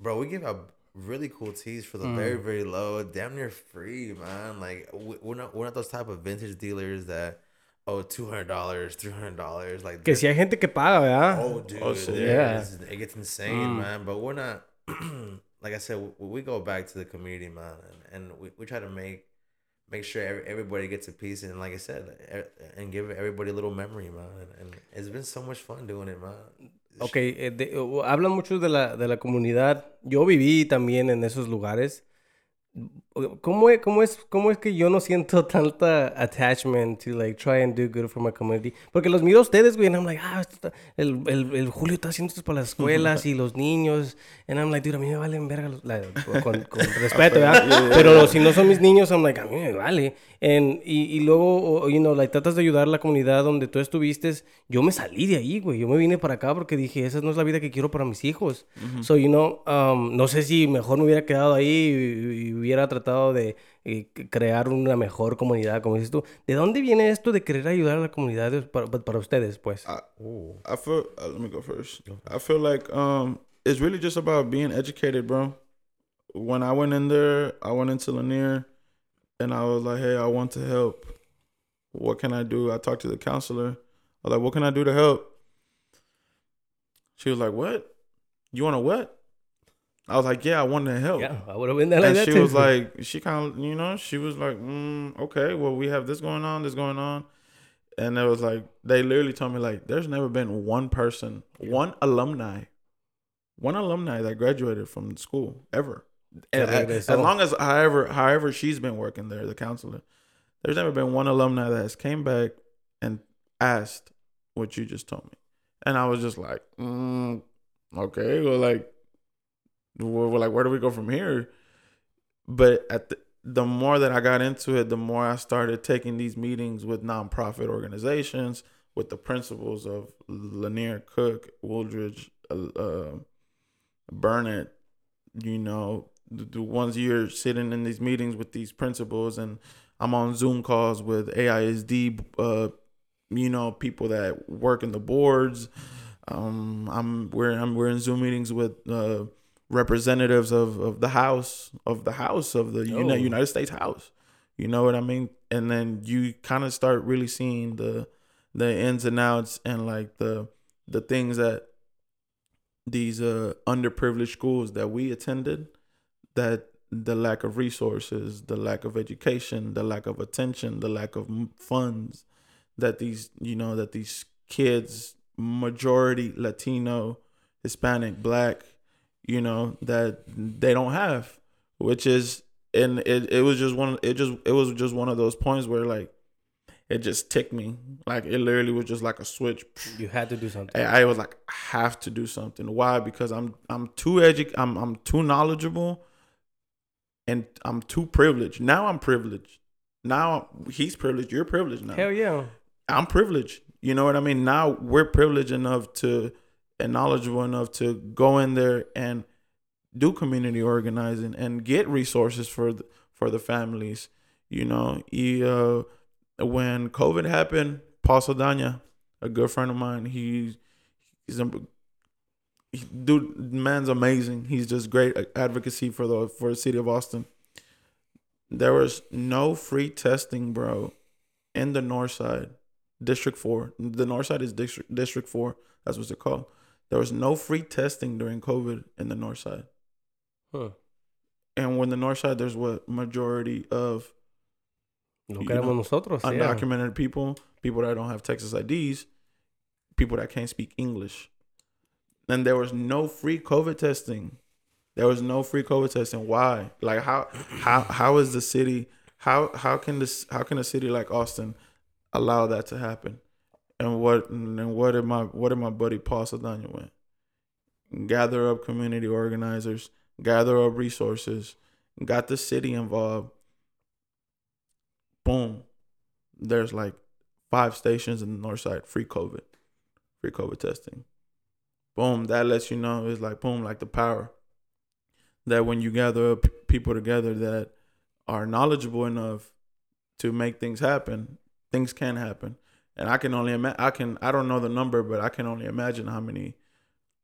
bro. We give out really cool tees for the Mm. very very low, damn near free, man. Like we- we're not we're not those type of vintage dealers that oh two hundred dollars, three hundred dollars, like Que si hay gente que paga, ¿verdad? Oh, dude, Oh, shit. yeah, it gets insane, Mm. man. But we're not. like I said, we, we go back to the community, man, and, and we, we try to make make sure every, everybody gets a piece, and like I said, and give everybody a little memory, man. And, and it's been so much fun doing it, man. Ok, eh, de- o- hablan mucho de la, de la comunidad. Yo viví también en esos lugares. ¿Cómo es, cómo, es, ¿Cómo es que yo no siento tanta attachment to like try and do good for my community? Porque los miro a ustedes, güey, and I'm like, ah, esto está- el, el, el Julio está haciendo esto para las escuelas y los niños. And I'm like, dude, a mí me valen verga los- la- con, con respeto, ¿verdad? Pero si no son mis niños, I'm like, a mí me vale. And- y, y luego, you know, like, tratas de ayudar a la comunidad donde tú estuviste. Yo me salí de ahí, güey. Yo me vine para acá porque dije, esa no es la vida que quiero para mis hijos. So, you know, um, no sé si mejor me hubiera quedado ahí y, y hubiera tratado de eh, crear una mejor comunidad, como dices tú. ¿De dónde viene esto de querer ayudar a la comunidad de- para, para ustedes, pues? I, I feel. Uh, let me go first. I feel like um, it's really just about being educated, bro. When I went in there, I went into Lanier, and I was like, "Hey, I want to help. What can I do?" I talked to the counselor. I was like, "What can I do to help?" She was like, "What? You want to what?" I was like, "Yeah, I want to help." Yeah, I would have been there like and that she too. was like, she kind of, you know, she was like, mm, okay, well, we have this going on, this going on. And it was like, they literally told me, like, there's never been one person, one alumni, one alumni that graduated from the school ever. And as long as, however, however she's been working there, the counselor, there's never been one alumni that has came back and asked what you just told me. And I was just like, mm, okay, well, like, well, like, where do we go from here? But at the, the more that I got into it, the more I started taking these meetings with nonprofit organizations, with the principals of Lanier, Cook, Wooldridge, uh, uh, Burnett, you know, the, the ones you're sitting in these meetings with these principals, and I'm on Zoom calls with AISD, uh, you know, people that work in the boards. Um, I'm we're I'm we're in Zoom meetings with uh, representatives of, of the House of the House of the Oh. United States House. You know what I mean? And then you kind of start really seeing the the ins and outs and like the the things that these uh underprivileged schools that we attended that the lack of resources, the lack of education, the lack of attention, the lack of funds that these you know that these kids majority Latino, Hispanic, black, you know, that they don't have, which is and it, it was just one it just it was just one of those points where like it just ticked me. Like it literally was just like a switch. You had to do something. I, I was like, I have to do something. Why? Because I'm I'm too edu- I'm I'm too knowledgeable and I'm too privileged. Now I'm privileged. Now he's privileged, you're privileged now. Hell yeah. I'm privileged. You know what I mean? Now we're privileged enough to and knowledgeable enough to go in there and do community organizing and get resources for the, for the families. You know, he, uh, when COVID happened, Paul Saldana, a good friend of mine, he, he's a he, dude. Man's amazing. He's just great advocacy for the for the city of Austin. There was no free testing, bro, in the north side District Four. The North Side is District District Four. That's what it's called. There was no free testing during COVID in the North Side. Huh. And when the North Side, there's what majority of You know, nosotros. yeah. undocumented people, people that don't have Texas IDs, people that can't speak English. And there was no free COVID testing. There was no free COVID testing. Why? Like how how how is the city how how can this how can a city like Austin allow that to happen? And what and what did my what did my buddy Paul Saldana went? Gather up community organizers, gather up resources, got the city involved. Boom. There's like five stations in the north side, free COVID. Free COVID testing. Boom. That lets you know it's like boom, like the power. That when you gather up people together that are knowledgeable enough to make things happen, things can happen. And I can only imagine. I can. I don't know the number, but I can only imagine how many,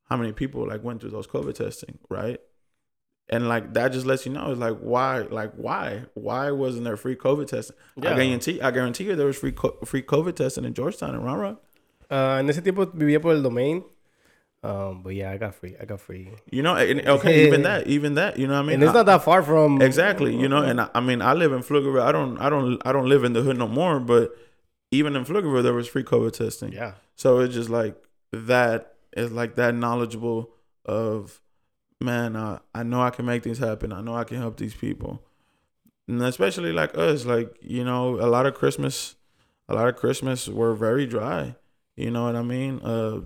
how many people like went through those COVID testing, right? And like that just lets you know, it's like why, like why, why wasn't there free COVID testing? I Yeah. guarantee, I guarantee you there was free co- free COVID testing in Georgetown and Round Rock. Ah, en ese tiempo vivía por el domain. Um, but yeah, I got free. I got free. You know, and, okay, even that, even that, you know what I mean? and it's I- not that far from exactly, you know, and I, I mean, I live in Pflugerville. I don't, I don't, I don't live in the hood no more, but even in Pflugerville, there was free COVID testing. Yeah. So it's just like that is like that knowledgeable of man. Uh, I know I can make things happen. I know I can help these people, and especially like us. Like you know, a lot of Christmas, a lot of Christmas were very dry. You know what I mean? Uh,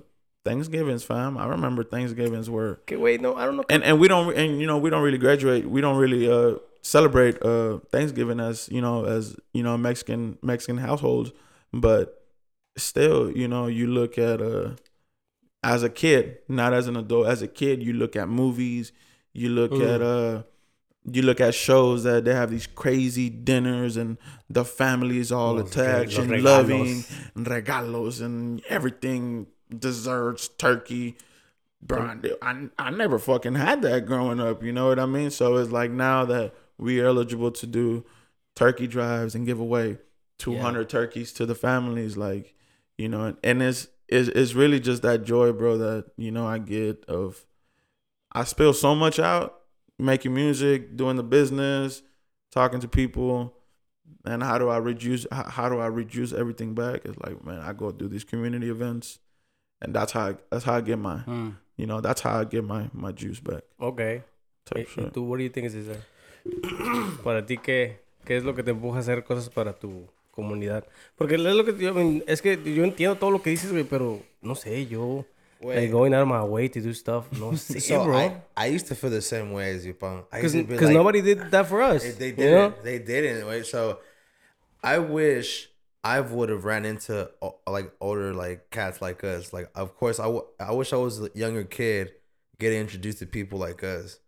Thanksgivings, fam. I remember Thanksgivings were Okay, wait, no, I don't know. and and we don't and you know we don't really graduate we don't really uh celebrate uh thanksgiving as you know as you know mexican mexican households but still you know you look at uh as a kid not as an adult as a kid you look at movies you look Mm. at uh you look at shows that they have these crazy dinners and the families all Los attached and loving regalos. and regalos and everything desserts turkey bro I, I, never fucking had that growing up you know what i mean so it's like now that we are eligible to do turkey drives and give away 200 turkeys to the families like you know and, and it's, it's it's really just that joy bro that you know i get of i spill so much out making music doing the business talking to people and how do i reduce how, how do i reduce everything back? It's like man i go do these community events and that's how I, that's how i get my Mm, you know that's how i get my my juice back. Ok. type Eh, ¿Tú, what do you think is this? para ti, ¿qué, ¿qué es lo que te empuja a hacer cosas para tu comunidad? Porque es lo que yo, es que yo entiendo todo lo que dices, güey, pero no sé, yo, like, going out of my way to do stuff, no sé, So bro. I, I used to feel the same way as you, Pong. Because be like, nobody did that for us. They, didn't. know? They didn't. Right? So I wish I would have ran into like older like cats like us. Like of course I, w- I wish I was a younger kid getting introduced to people like us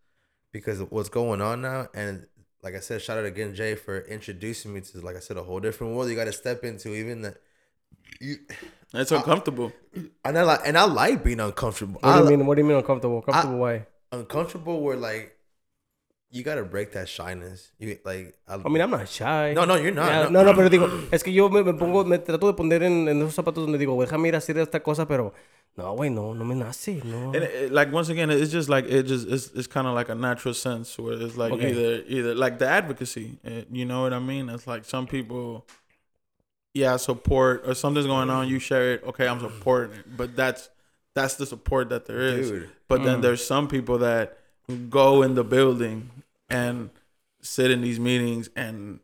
because what's going on now and like I said, shout out again Jay for introducing me to like I said a whole different world you got to step into. Even that you it's uncomfortable and I like and I like being uncomfortable. What do you li- mean? What do you mean uncomfortable? Comfortable? why? uncomfortable where like you got to break that shyness. You like I, I mean, I'm not shy. No, no, you're not, Yeah, no. no, no, pero digo, es que yo me, me pongo, me trato de poner en, en esos zapatos donde digo, déjame ir a hacer esta cosa, pero no, güey, no, no me nace, no. and it, it- like once again it's just like it just it's, it's kind of like a natural sense where it's like Okay. either either like the advocacy eh, you know what i mean? It's like some people yeah support or something's going on you share it okay i'm supporting it. But that's that's the support that there is. Dude. but then there's some people that go in the building and sit in these meetings and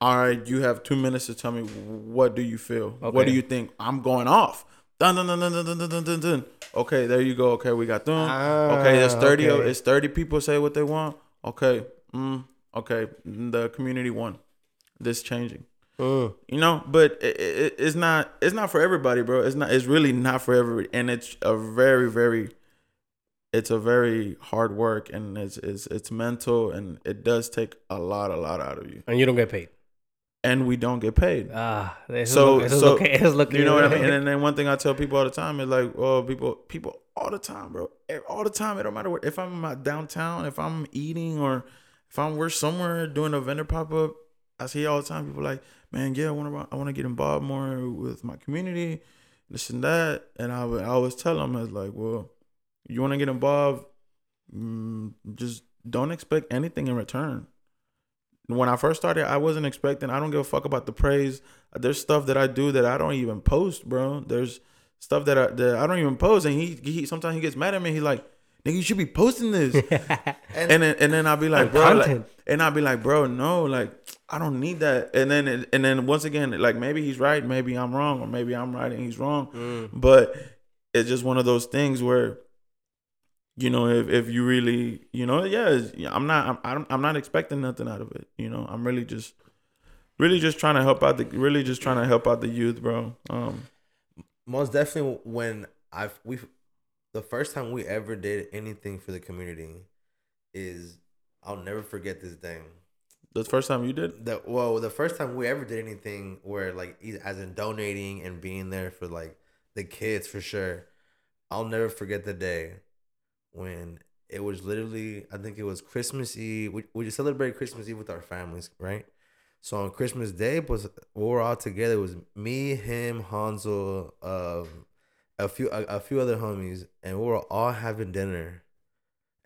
all right you have two minutes to tell me what do you feel? What do you think? I'm going off dun, dun, dun, dun, dun, dun, dun, dun, dun, okay there you go. Okay we got them. Okay there's Ah, 30 okay. it's 30 people say what they want. Okay mm, okay the community won. This changing. Mm. you know but it, it, it's not it's not for everybody bro. It's not it's really not for everybody. And it's a very very it's a very hard work and it's it's it's mental and it does take a lot a lot out of you. And you don't get paid. And we don't get paid Ah, So- es lo, eso es so, lo que, eso es lo que you know what I mean? And then, one thing I tell people all the time is like, oh, people, people all the time, bro, Eh, all the time. It don't matter what. If I'm in my downtown, if I'm eating, or if I'm we're somewhere doing a vendor pop up, I see all the time. People like, man, yeah, I want to, I want to get involved more with my community, this and that. And I would, I always tell them, I was like, well, you want to get involved, mm, just don't expect anything in return. When I first started, I wasn't expecting. I don't give a fuck about the praise there's stuff that I do that I don't even post, bro. There's stuff that I that I don't even post, and he, he sometimes he gets mad at me. He's like, "Nigga, you should be posting this," and then and then I'll be like, "Bro," like, and I'll be like, "Bro, no, like I don't need that." And then it- and then once again, like maybe he's right, maybe I'm wrong, or maybe I'm right and he's wrong. Mm. But it's just one of those things where, you know, if, if you really, you know, yeah, I'm not, I'm, I'm, I'm not expecting nothing out of it. You know, I'm really just, really just trying to help out the, really just trying to help out the youth, bro. Um, most definitely when i've we the first time we ever did anything for the community is I'll never forget this day. the first time you did, The well, the first time we ever did anything where like as in donating and being there for like the kids for sure. I'll never forget the day when it was literally I think it was Christmas Eve. We we just celebrated Christmas Eve with our families, right? So on Christmas Day was we were all together. It was me, him, Hansel, um, a few a, a few other homies, and we were all having dinner.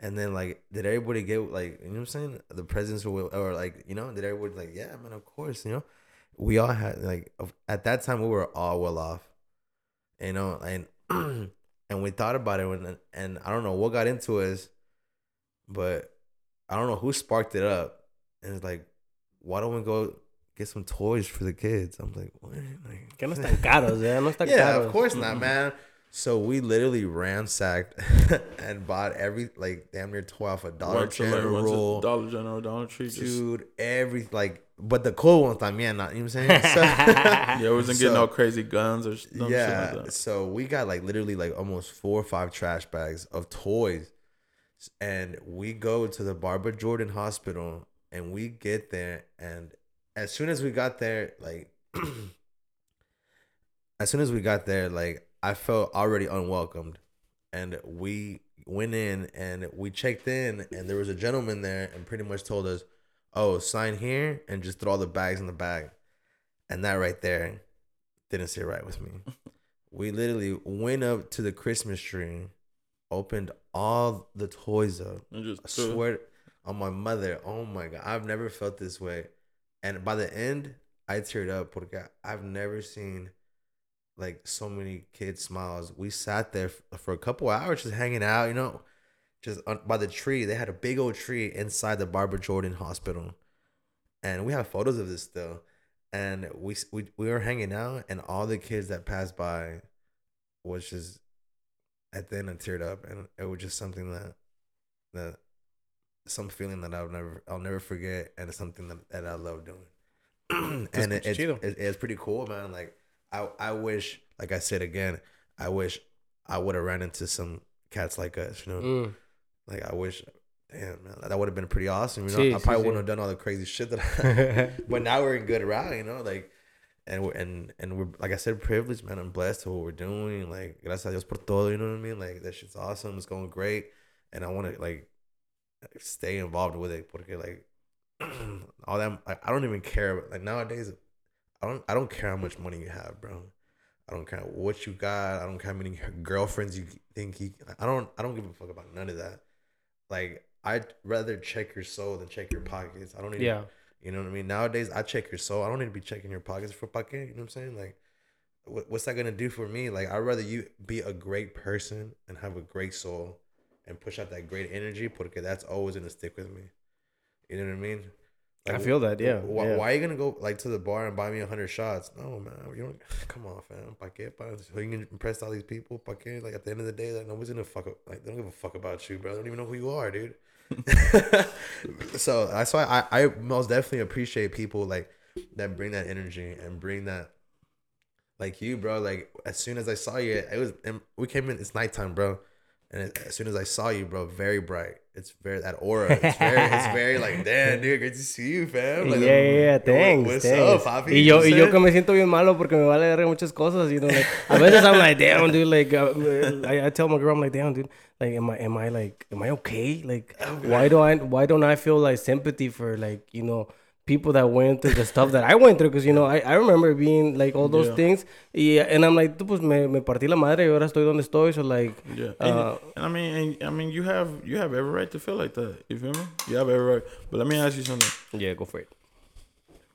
And then like, did everybody get like you know what I'm saying? The presents or or like you know, did everybody like yeah man of course you know, we all had like at that time we were all well off, you know, and and we thought about it, when, and I don't know what got into us, but I don't know who sparked it up, and it's like, why don't we go get some toys for the kids? I'm like, what? Like, Que no están caros. Eh, no están yeah, caros. of course not, man. So we literally ransacked and bought every like damn near toy off a Dollar Went to, to General, Dollar General, Dollar Tree. Just, dude. Every like, but the cool ones, también, not you know what I'm saying. So, yeah, we wasn't getting so- no crazy guns or yeah. like that. So we got like literally like almost four or five trash bags of toys. And we go to the Barbara Jordan Hospital and we get there and as soon as we got there, like as soon as we got there, like I felt already unwelcomed. And we went in and we checked in and there was a gentleman there and pretty much told us, Oh, sign here and just throw all the bags in the bag. And that right there didn't sit right with me. we literally went up to the Christmas tree, opened all the toys up. And just I swear on my mother, oh my god, I've never felt this way. And by the end, I teared up I've never seen like so many kids smiles. We sat there for a couple hours just hanging out, you know, just by the tree. They had a big old tree inside the Barbara Jordan Hospital, and we have photos of this still. And we we we were hanging out, and all the kids that passed by was just at the end I teared up, and it was just something that that some feeling that I'll never I'll never forget, and it's something that, that I love doing. and it, it's, it's it's pretty cool, man. Like I I wish, like I said again, I wish I would have ran into some cats like us. You know, Mm. like I wish. Damn, man, that would have been pretty awesome. You know, I probably wouldn't have done all the crazy shit that I. but now we're in good route, you know, like, and we're and and we're like I said, privileged, man. I'm blessed to what we're doing. Like, gracias a Dios por todo. You know what I mean? Like that shit's awesome. It's going great, and I want to like stay involved with it porque like all that I, I don't even care. Like nowadays, I don't I don't care how much money you have, bro. I don't care what you got. I don't care how many girlfriends you think you. I don't. I don't give a fuck about none of that. Like I'd rather check your soul than check your pockets. I don't need. Yeah. You know what I mean? Nowadays, I check your soul. I don't need to be checking your pockets for pocket. You know what I'm saying? Like, what, what's that gonna do for me? Like, I'd rather you be a great person and have a great soul, and push out that great energy, porque that's always gonna stick with me. You know what I mean? I feel that, yeah, Why, yeah. why are you gonna go like to the bar and buy me a hundred shots? No, man. You don't. Come on, fam. Pa qué, pa? So you can impress all these people. Pa qué? Like at the end of the day, like nobody's gonna fuck up. Like they don't give a fuck about you, bro. They don't even know who you are, dude. so that's why I, I most definitely appreciate people like that bring that energy and bring that like you, bro. Like as soon as I saw you, it was and we came in. It's nighttime, bro. And it, as soon as I saw you, bro, very bright. It's very that aura. It's very, it's very like, damn, dude, good to see you, fam. Like, yeah, yeah, yeah, thanks, What's thanks. up, papi? y yo, y yo I'm que me siento bien malo porque me vale verga muchas cosas, you know, like, a veces I'm like, damn, dude, like, uh, I, I tell my girl, I'm like, damn, dude, like, am I, am I like, am I okay? Like, why do I, why don't I feel like sympathy for like, you know, people that went through the stuff that I went through? Because, you know, I, I remember being like all those Yeah. things, y, and I'm like, pues, me, me partí la madre y ahora estoy donde estoy, so like, Yeah, and, Uh, and I mean, and, I mean, you have you have every right to feel like that. You feel me? You have every right. But let me ask you something. yeah, go for it.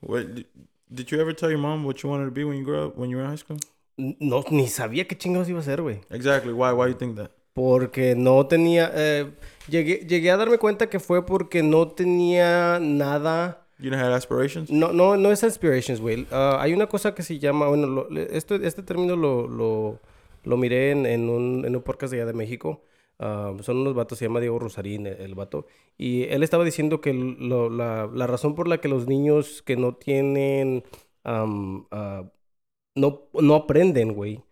What did, did you ever tell your mom what you wanted to be when you grew up, when you were in high school? No, ni sabía qué chingados iba a ser, güey. Exactly. Why? Why you think that? Porque no tenía. eh, llegué, llegué a darme cuenta que fue porque no tenía nada. You have aspirations. No, no, no es aspirations, güey. Ah, hay una cosa que se llama. Bueno, lo- esto, este término lo, lo, lo miré en, en, un, en un podcast de allá de México. Ah, son unos vatos, se llama Diego Rosarín, el, el vato. Y él estaba diciendo que lo- la, la razón por la que los niños que no tienen. ah, no, no aprenden, güey.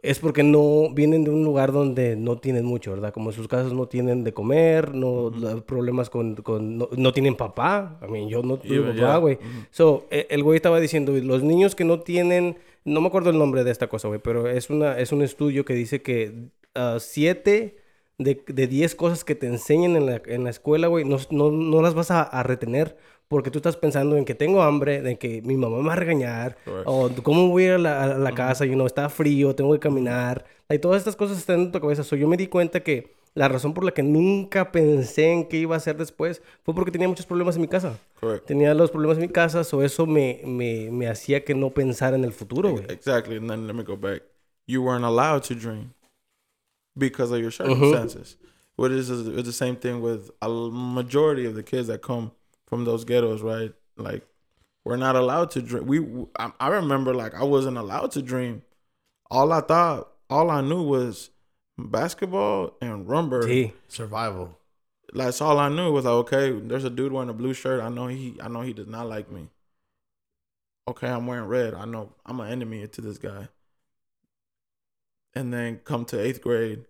Es porque no vienen de un lugar donde no tienen mucho, ¿verdad? Como en sus casas no tienen de comer, no la- problemas con, con no, no tienen papá. I mean, yo no tuve Yeah, papá, yeah. güey. So, e- el güey estaba diciendo, los niños que no tienen, no me acuerdo el nombre de esta cosa, güey, pero es una es un estudio que dice que ah, siete de, de diez cosas que te enseñan en la, en la escuela, güey, no, no, no las vas a, a retener porque tú estás pensando en que tengo hambre, en que mi mamá me va a regañar, Correcto. o cómo voy a ir a la, a la casa, y no está frío, tengo que caminar. Y todas estas cosas están en tu cabeza. So, yo me di cuenta que la razón por la que nunca pensé en qué iba a hacer después fue porque tenía muchos problemas en mi casa. Correct. Tenía los problemas en mi casa, o eso me, me, me hacía que no pensara en el futuro, güey. Exactly. And then let me go back. You weren't allowed to dream. because of your circumstances. What is it's the same thing with a majority of the kids that come from those ghettos, right? Like we're not allowed to dream. We I, I remember like I wasn't allowed to dream. All I thought, all I knew was basketball and rumber. Sí. Survival. That's all I knew was like, okay, there's a dude wearing a blue shirt. I know he I know he does not like me. Okay, I'm wearing red. I know I'm an enemy to this guy. And then come to eighth grade,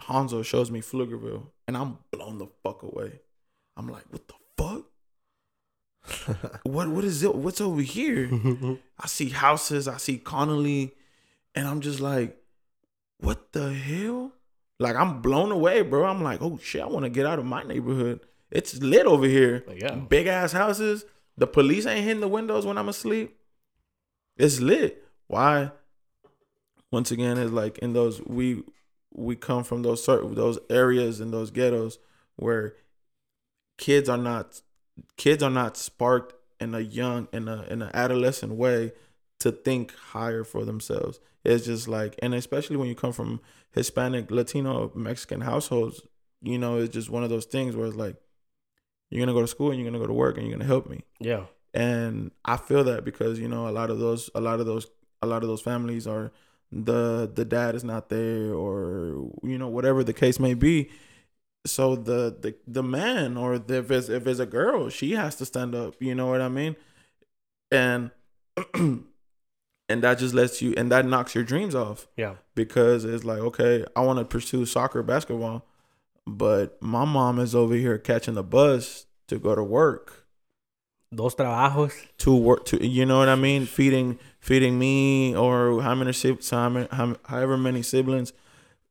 Hanzo shows me Pflugerville, and I'm blown the fuck away. I'm like, what the fuck? what what is it? What's over here? I see houses, I see Connally, and I'm just like, what the hell? Like I'm blown away, bro. I'm like, oh shit, I want to get out of my neighborhood. It's lit over here. Yeah. Big ass houses. The police ain't hitting the windows when I'm asleep. It's lit. Why? Once again, it's like in those we we come from those certain those areas and those ghettos where kids are not kids are not sparked in a young in a in an adolescent way to think higher for themselves. It's just like and especially when you come from Hispanic, Latino, Mexican households, you know, it's just one of those things where it's like you're gonna go to school and you're gonna go to work and you're gonna help me Yeah. and I feel that because you know a lot of those a lot of those a lot of those families are the the dad is not there or you know whatever the case may be so the the the man or the, if it's if it's a girl she has to stand up you know what I mean? And and that just lets you and that knocks your dreams off. Yeah. because it's like okay I want to pursue soccer basketball but my mom is over here catching the bus to go to work. Dos trabajos. to work to you know what I mean? Feeding feeding me or how many how, however many siblings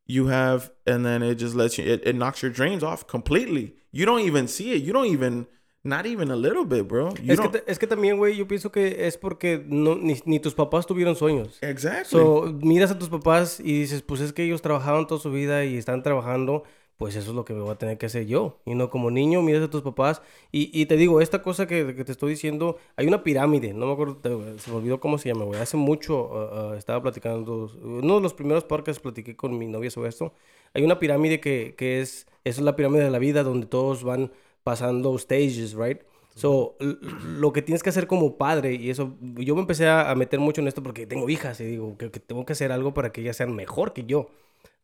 you have and then it just lets you it, it knocks your dreams off completely. You don't even see it. You don't even not even a little bit bro. You Es que, ta- es que también, güey, yo pienso que es porque no, ni, ni tus papás tuvieron sueños. exactly. So, miras a tus papás y dices, pues es que ellos trabajaron toda su vida y están trabajando, pues eso es lo que me voy a tener que hacer yo. Y no como niño, miras a tus papás y, y te digo, esta cosa que, que te estoy diciendo, hay una pirámide, no me acuerdo, te- se me olvidó cómo se llama, güey. Hace mucho uh, uh, estaba platicando, uno de los primeros podcasts platiqué con mi novia sobre esto. Hay una pirámide que, que es, esa es la pirámide de la vida donde todos van pasando stages, right? So, lo que tienes que hacer como padre, y eso, yo me empecé a, a meter mucho en esto porque tengo hijas y digo que, que tengo que hacer algo para que ellas sean mejor que yo.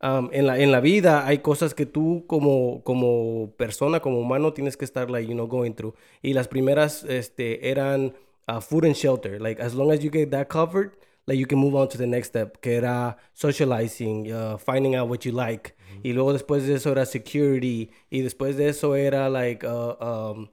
Um, en, la, en la vida hay cosas que tú como, como persona, como humano, tienes que estar, like, you know, going through. Y las primeras este, eran uh, food and shelter. Like, as long as you get that covered, like, you can move on to the next step, que era socializing, uh, finding out what you like. Y luego después de eso era security. Y después de eso era, like, uh, um,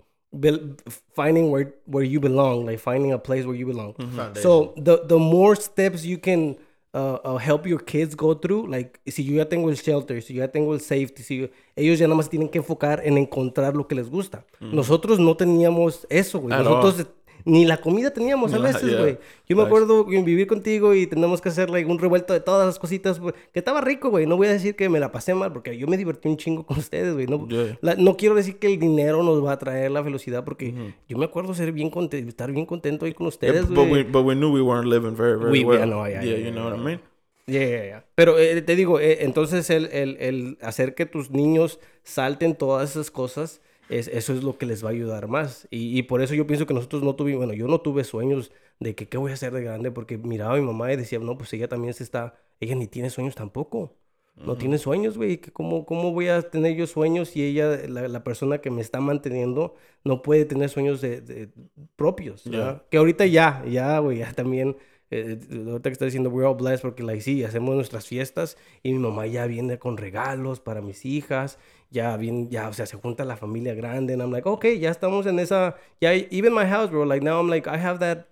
finding where, where you belong, like, finding a place where you belong. So, the, the more steps you can uh, uh, help your kids go through, like, si yo ya tengo el shelter, si yo ya tengo el safety, si yo- ellos ya nada más tienen que enfocar en encontrar lo que les gusta. Nosotros no teníamos eso, güey. At Nosotros ni la comida teníamos a Yeah, veces, yeah. güey. Yo me acuerdo güey, vivir contigo y tenemos que hacer like, un revuelto de todas las cositas, güey, que estaba rico, güey. No voy a decir que me la pasé mal, porque yo me divertí un chingo con ustedes, güey. No, Yeah. la- no quiero decir que el dinero nos va a traer la felicidad, porque yo me acuerdo ser bien conte- estar bien contento ahí con Yeah, ustedes, but we güey. but we knew we weren't living very very We- well yeah, no, yeah, yeah, yeah, you yeah, know what I mean Yeah, yeah, yeah. Pero eh, te digo, eh, entonces el, el, el hacer que tus niños salten todas esas cosas, es, eso es lo que les va a ayudar más. Y, y por eso yo pienso que nosotros no tuvimos, bueno, yo no tuve sueños de que qué voy a hacer de grande, porque miraba a mi mamá y decía, no, pues ella también se está, ella ni tiene sueños tampoco. No tiene sueños, güey. que ¿Cómo, ¿Cómo voy a tener yo sueños si ella, la, la persona que me está manteniendo, no puede tener sueños de, de- propios? ¿ya? Yeah. Que ahorita ya, ya, güey, ya también. eh, ahorita que está diciendo, we're all blessed porque, like, sí, hacemos nuestras fiestas y mi mamá ya viene con regalos para mis hijas. Ya viene, ya, o sea, se junta la familia grande. And I'm like, okay, ya estamos en esa. Ya, even my house, bro. Like, now I'm like, I have that.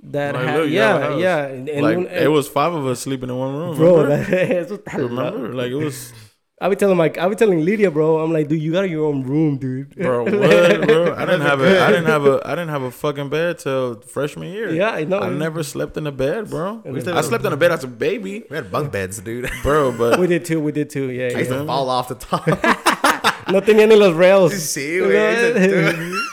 That, Like, ha- look, you have a yeah, house. yeah. en- en like un- it eh, was five of us sleeping in one room Bro, remember? that- eso está remember loco. like it was I be telling my, I be telling Lydia, bro. I'm like, dude, you got your own room, dude. bro what bro I didn't have a I didn't have a I didn't have a fucking bed till freshman year Yeah, I know. I never slept in a bed bro We did- I slept in a bed as a baby We had bunk beds, dude. bro but we did too. We did too. Yeah. I used yeah. to fall off the top. No tenía ni los rails. Sí, güey,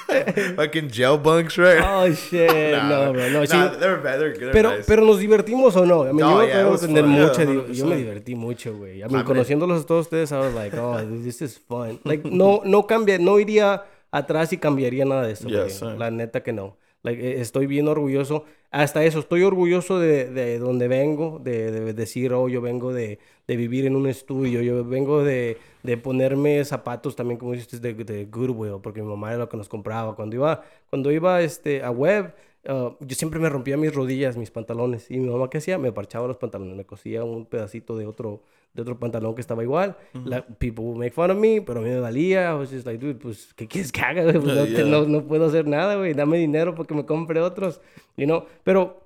fucking jail bunks, right? Oh, shit. Nah, no, bro. No, sí. they're bad. They're good. Pero, pero nos divertimos o no? I mean, No, yo yeah, fun. mucha Yeah, di- Yo me 100%. divertí mucho, güey. I mean, I mean- conociéndolos a todos ustedes, I was like, oh, this is fun. Like, no, no cambia, no iría atrás y cambiaría nada de eso, Yeah. La neta que no. Like, eh, estoy bien orgulloso. Hasta eso, estoy orgulloso de, de donde vengo, de, de decir, oh, yo vengo de, de vivir en un estudio, yo vengo de, de ponerme zapatos también, como dices, de, de Goodwill, porque mi mamá era lo que nos compraba. Cuando iba, cuando iba este, a web, uh, yo siempre me rompía mis rodillas, mis pantalones. Y mi mamá, ¿qué hacía? Me parchaba los pantalones, me cosía un pedacito de otro, de otro pantalón que estaba igual. La, people would make fun of me, pero a mí me valía. I was just like, dude, pues, ¿qué quieres que haga? Pues, no, te- Yeah. no, no puedo hacer nada, güey. Dame dinero para que me compre otros, you know. Pero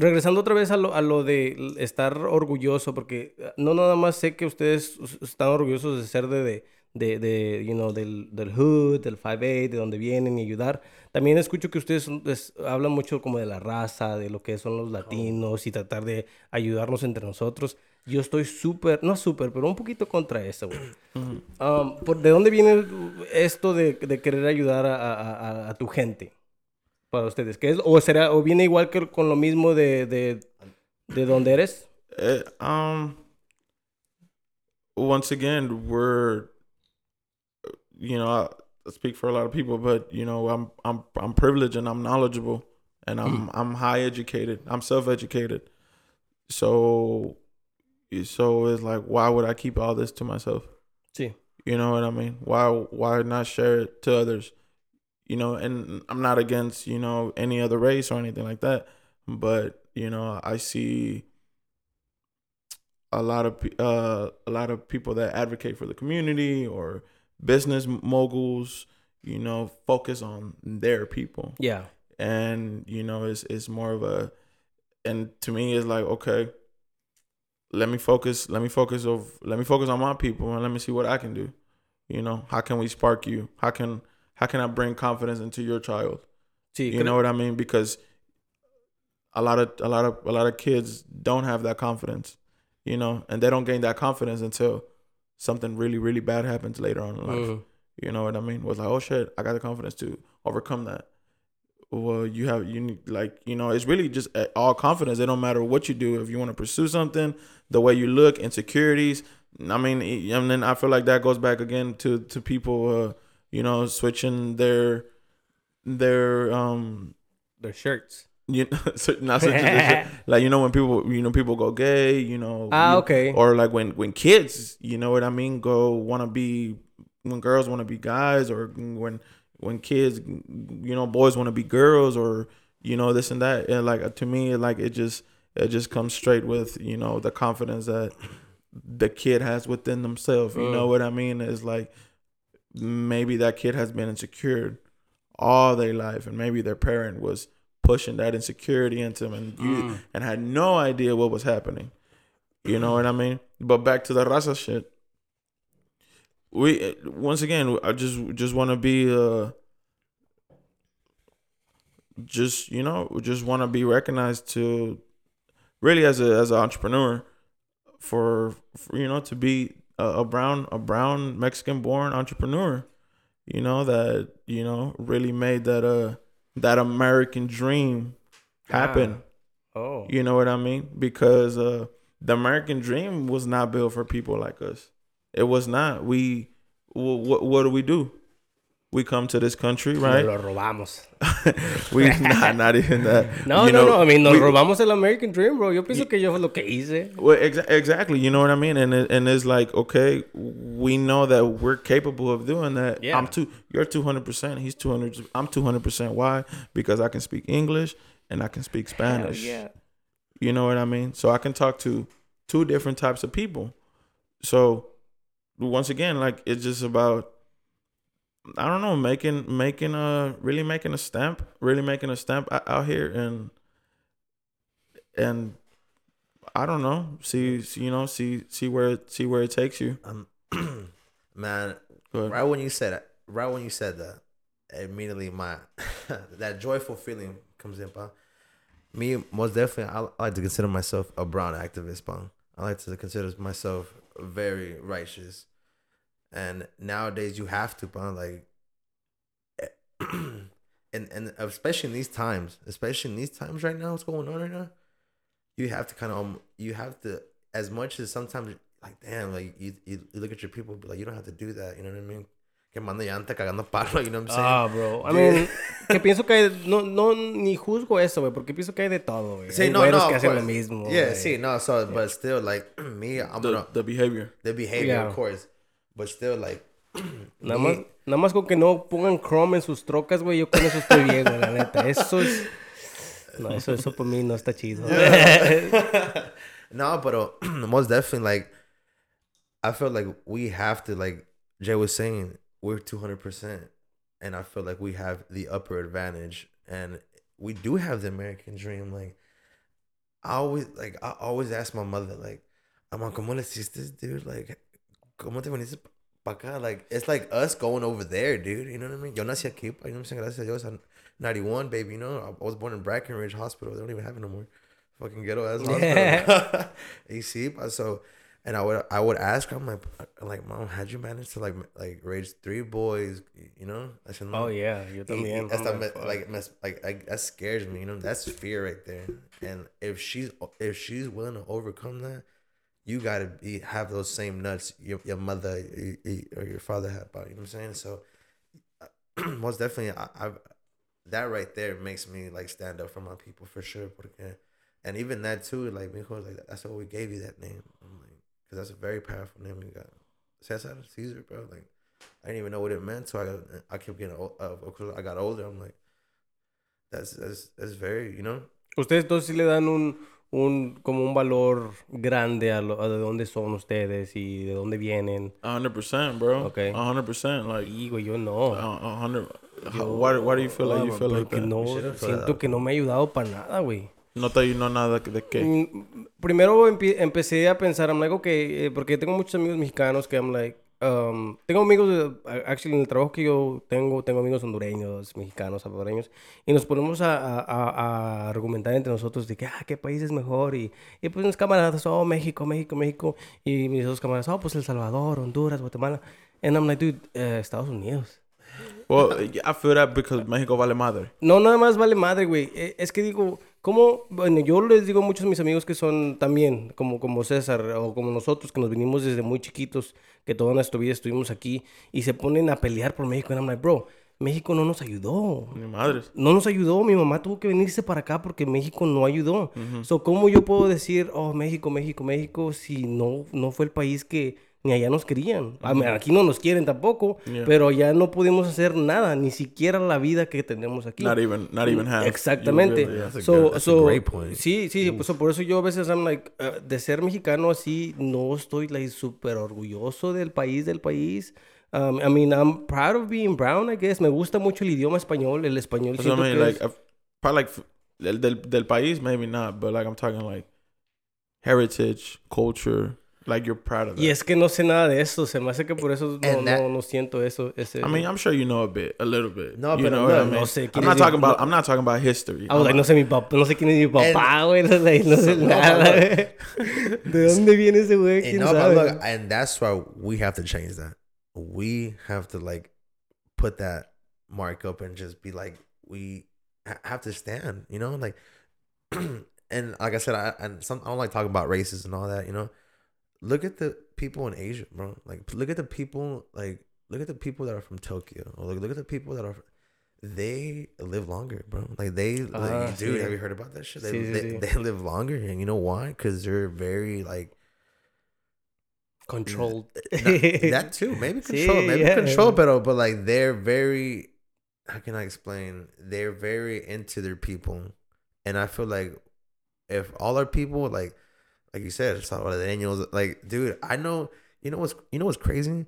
regresando otra vez a lo, a lo de estar orgulloso, porque eh, no nada más sé que ustedes están orgullosos de ser de, de, de, de, you know, del, del hood, del 5'8", de donde vienen y ayudar. También escucho que ustedes son- es- hablan mucho como de la raza, de lo que son los latinos y tratar de ayudarnos entre nosotros. Yo estoy súper, no súper, pero un poquito contra eso, güey. Um, ¿por- ¿De dónde viene esto de, de querer ayudar a- a- a tu gente? Para ustedes. ¿Qué es? ¿O, será, ¿O viene igual que con lo mismo de, de, de dónde eres? Eh, um once again we're you know I, I speak for a lot of people but you know i'm i'm i'm privileged and i'm knowledgeable and i'm i'm high educated i'm self-educated so so it's like why would i keep all this to myself Sí. you know what i mean why why not share it to others you know and i'm not against you know any other race or anything like that but you know i see a lot of uh, a lot of people that advocate for the community or business moguls, you know, focus on their people, Yeah. and you know, it's it's more of a, and to me, it's like okay, let me focus, let me focus of, let me focus on my people, and let me see what I can do. You know, how can we spark you? How can how can I bring confidence into your child? Sí. You know what I mean? Because a lot of a lot of a lot of kids don't have that confidence, you know, and they don't gain that confidence until something really really bad happens later on in life. Mhm. You know what I mean? Was like, oh shit, I got the confidence to overcome that. Well, you have you need like you know it's really just uh, all confidence. It don't matter what you do. If you want to pursue something, the way you look, insecurities. I mean, e- and then I feel like that goes back again to to people, uh, you know, switching their their um Their shirts. you know, not like you know when people you know people go gay, you know, Ah, okay. or like when when kids, you know what I mean, go want to be when girls want to be guys, or when when kids, you know, boys want to be girls, or you know this and that, and like to me, like it just it just comes straight with you know the confidence that the kid has within themselves. You know Mm. what I mean? Is like maybe that kid has been insecure all their life, and maybe their parent was pushing that insecurity into them, and you Mm. and had no idea what was happening. You know what I mean? But back to the raza shit. We once again, I just just want to be uh, just you know, just want to be recognized to really as a as an entrepreneur for, for you know to be a, a brown a brown Mexican born entrepreneur. You know that you know really made that uh that American dream happen. Oh. You know what I mean? Because uh, the American dream was not built for people like us. It was not. We, what, what do we do? We come to this country, Nos right? lo robamos. we not not even that. No, you no, know, no. I mean, nos we- robamos el American Dream, bro. Yo pienso que yo fue lo que hice. Well, exa- exactly. You know what I mean? And it, and it's like, okay, we know that we're capable of doing that. Yeah. I'm two. You're two hundred percent. He's two hundred. I'm two hundred percent. Why? Because I can speak English and I can speak Hell Spanish. yeah. You know what I mean? So I can talk to two different types of people. So once again, like it's just about I don't know, making making a really making a stamp, really making a stamp out here and and I don't know, see, see you know, see see where it, see where it takes you. Um, man, right when you said it, right when you said that, immediately my that joyful feeling comes in, pa. Me, most definitely, I, I like to consider myself a brown activist, pa. I like to consider myself very righteous, and nowadays you have to, pa. Like, and and especially in these times, especially in these times right now, what's going on right now, you have to kind of um, you have to as much as sometimes like damn like you, you, you look at your people but like you don't have to do that you know what I mean quemando llanta cagando palo you know what I'm saying Ah, bro. I mean, que pienso que hay, no, no, ni juzgo eso, güey, porque pienso que hay de todo, güey. Sí, Hay no, no, que hacen lo mismo. yeah güey. see no so but still like me I'm The, gonna the behavior. the behavior Yeah. of course but still like Nada más, nada más con que no pongan Chrome en sus trocas, güey, yo con eso estoy bien, güey, la neta. Eso es... No, eso, eso por mí no está chido. no, pero most definitely, like, I feel like we have to, like Jay was saying, we're two hundred percent, and I feel like we have the upper advantage, and we do have the American dream. Like, I always, like, I always ask my mother, like, "I'm like, ¿cómo le hiciste, dude? Like, ¿cómo te viniste pa acá? Like, it's like us going over there, dude. You know what I mean? Yo nací aquí, you know what I'm saying? Gracias a Dios, I'm 91, baby. You know, I was born in Brackenridge Hospital. They don't even have it no more fucking ghetto ass hospital. you see, so, and I would I would ask her, I'm like, like, mom, how'd you manage to like like raise three boys? You know, I said, Oh, yeah, yo Y- también. y hasta I'm me- like, fuck. like like that scares me. You know, that's fear right there. And if she's if she's willing to overcome that, you gotta be have those same nuts your your mother or your father had. About you know what I'm saying? So most definitely, I, I've that right there makes me like stand up for my people for sure. Porque, and even that too, like was like, that's why we gave you that name. I'm like, because that's a very powerful name you got. Cesar Caesar, bro. Like, I didn't even know what it meant. So I I kept getting old. Uh, I got older. I'm like, that's that's that's very, you know. Ustedes dos sí le dan un, un, como un valor grande a, lo, a de dónde son ustedes y de dónde vienen. A hundred percent, bro. Okay. A hundred percent. Like Y, güey, yo no. a a hundred. how- Why, why do you feel like you feel like that? no, siento that. que no me ha ayudado para nada, güey. No te no nada de qué. Mm, Primero empie- empecé a pensar, I'm like, okay, eh, porque tengo muchos amigos mexicanos que I'm like, um, tengo amigos, de- actually en el trabajo que yo tengo, tengo amigos hondureños, mexicanos, salvadoreños, y nos ponemos a, a- a- argumentar entre nosotros de que, ah, qué país es mejor, y, y pues mis camaradas, oh, México, México, México, y mis dos camaradas, oh, pues El Salvador, Honduras, Guatemala, and I'm like, dude, eh, Estados Unidos. Well, I feel that because Mexico vale madre. No, nada más vale madre, güey. Eh, Es que digo, ¿cómo? Bueno, yo les digo a muchos de mis amigos que son también, como, como César o como nosotros, que nos vinimos desde muy chiquitos, que toda nuestra vida estuvimos aquí, y se ponen a pelear por México. Y I'm like, bro, México no nos ayudó. Ni madres. No nos ayudó. Mi mamá tuvo que venirse para acá porque México no ayudó. So, ¿cómo yo puedo decir, oh, México, México, México, si no, no fue el país que ni allá nos querían? A ver, aquí no nos quieren tampoco, Yeah. pero allá no pudimos hacer nada, ni siquiera la vida que tenemos aquí. Not even, not even half. Exactamente. really- That's a So- good- that's a so, great point. Sí, sí, pues, por eso yo a veces I'm like, uh, de ser mexicano así, no estoy like súper orgulloso del país, del país. Um, I mean, I'm proud of being brown, I guess. Me gusta mucho el idioma español, el español. What I mean. Like, es- probably like del, del del país, maybe not, but like I'm talking like heritage, culture. Like you're proud of that. Y es que no sé nada de eso, se me hace que por eso no, And that- no, no siento eso. Ese, I mean, I'm sure you know a bit, a little bit. No, you pero know no- what I no sé I'm not talking about. I'm not talking about history. I was like, no sé mi papá, no sé quién es mi papá, güey. No sé, no sé No, nada, but ¿De dónde viene ese güey? ¿Quién no, but sabe? look, and that's why we have to change that. We have to like put that mark up and just be like, we have to stand, you know, like, and like I said, I and some I don't like talking about races and all that, you know. Look at the people in Asia, bro. Like, look at the people, like, look at the people that are from Tokyo, or look, look at the people that are. They live longer, bro. Like they, like, Ah, dude. Have you heard about that shit? They, sí, they, sí. they live longer, and you know why? Because they're very like Controlled. that too. Maybe control. Maybe yeah. control, but but like they're very. How can I explain? They're very into their people, and I feel like if all our people like, like you said, Salvadoreños, like dude, I know. You know what's you know what's crazy?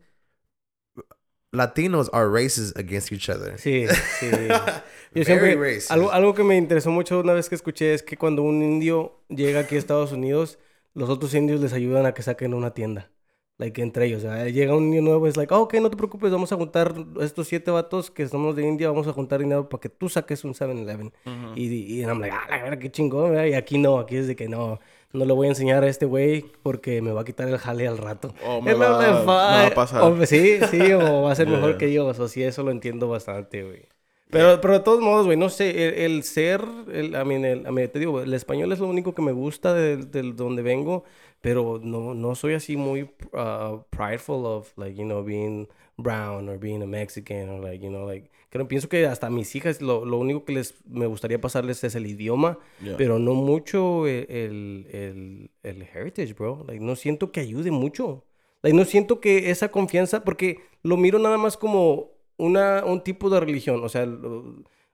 Latinos are races against each other. Sí, sí. Yo Very siempre, racist. algo, algo que me interesó mucho una vez que escuché es que cuando un indio llega aquí a Estados Unidos, los otros indios les ayudan a que saquen una tienda. Like, entre ellos. O sea, llega un indio nuevo es like, oh, ok, no te preocupes, vamos a juntar estos siete vatos que somos de India, vamos a juntar dinero para que tú saques un 7-Eleven. Mhm. Y, y I'm like, ah, la verdad, qué chingón, ¿verdad? Y aquí no, aquí es de que no, no le voy a enseñar a este güey porque me va a quitar el jale al rato. O me va- me va a pasar. O- sí, sí, o va a ser mejor Yeah. que yo. O sea, sí, eso lo entiendo bastante, güey. Pero, pero de todos modos, güey, no sé, el, el ser, el, I mean, el, I mean, te digo, el español es lo único que me gusta de, de donde vengo, pero no, no soy así muy uh, prideful of, like, you know, being brown or being a Mexican or, like, you know, like, creo, pienso que hasta a mis hijas lo, lo único que les me gustaría pasarles es el idioma, Yeah. pero no mucho el, el, el, el heritage, bro. Like, no siento que ayude mucho. Like, no siento que esa confianza, porque lo miro nada más como una, un tipo de religión. O sea,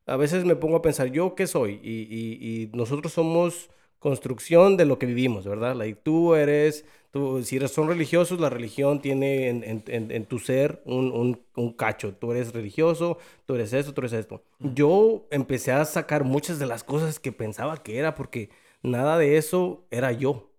a veces me pongo a pensar, ¿yo qué soy? Y, y, y nosotros somos construcción de lo que vivimos, ¿verdad? Like, tú eres, tú, si eres, son religiosos, la religión tiene en, en, en, en tu ser un, un, un cacho. Tú eres religioso, tú eres esto, tú eres esto. Yo empecé a sacar muchas de las cosas que pensaba que era, porque nada de eso era yo.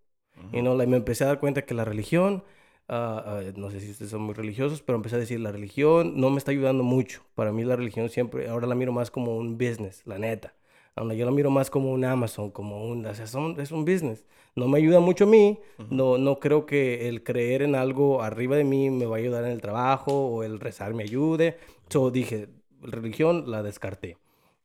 You know, like, me empecé a dar cuenta que la religión, ah, ah, no sé si ustedes son muy religiosos, pero empecé a decir, la religión no me está ayudando mucho. Para mí la religión siempre, ahora la miro más como un business, la neta. Ahora yo la miro más como un Amazon, como un, o sea, son- es un business. No me ayuda mucho a mí, no, no creo que el creer en algo arriba de mí me va a ayudar en el trabajo o el rezar me ayude. So dije, religión la descarté.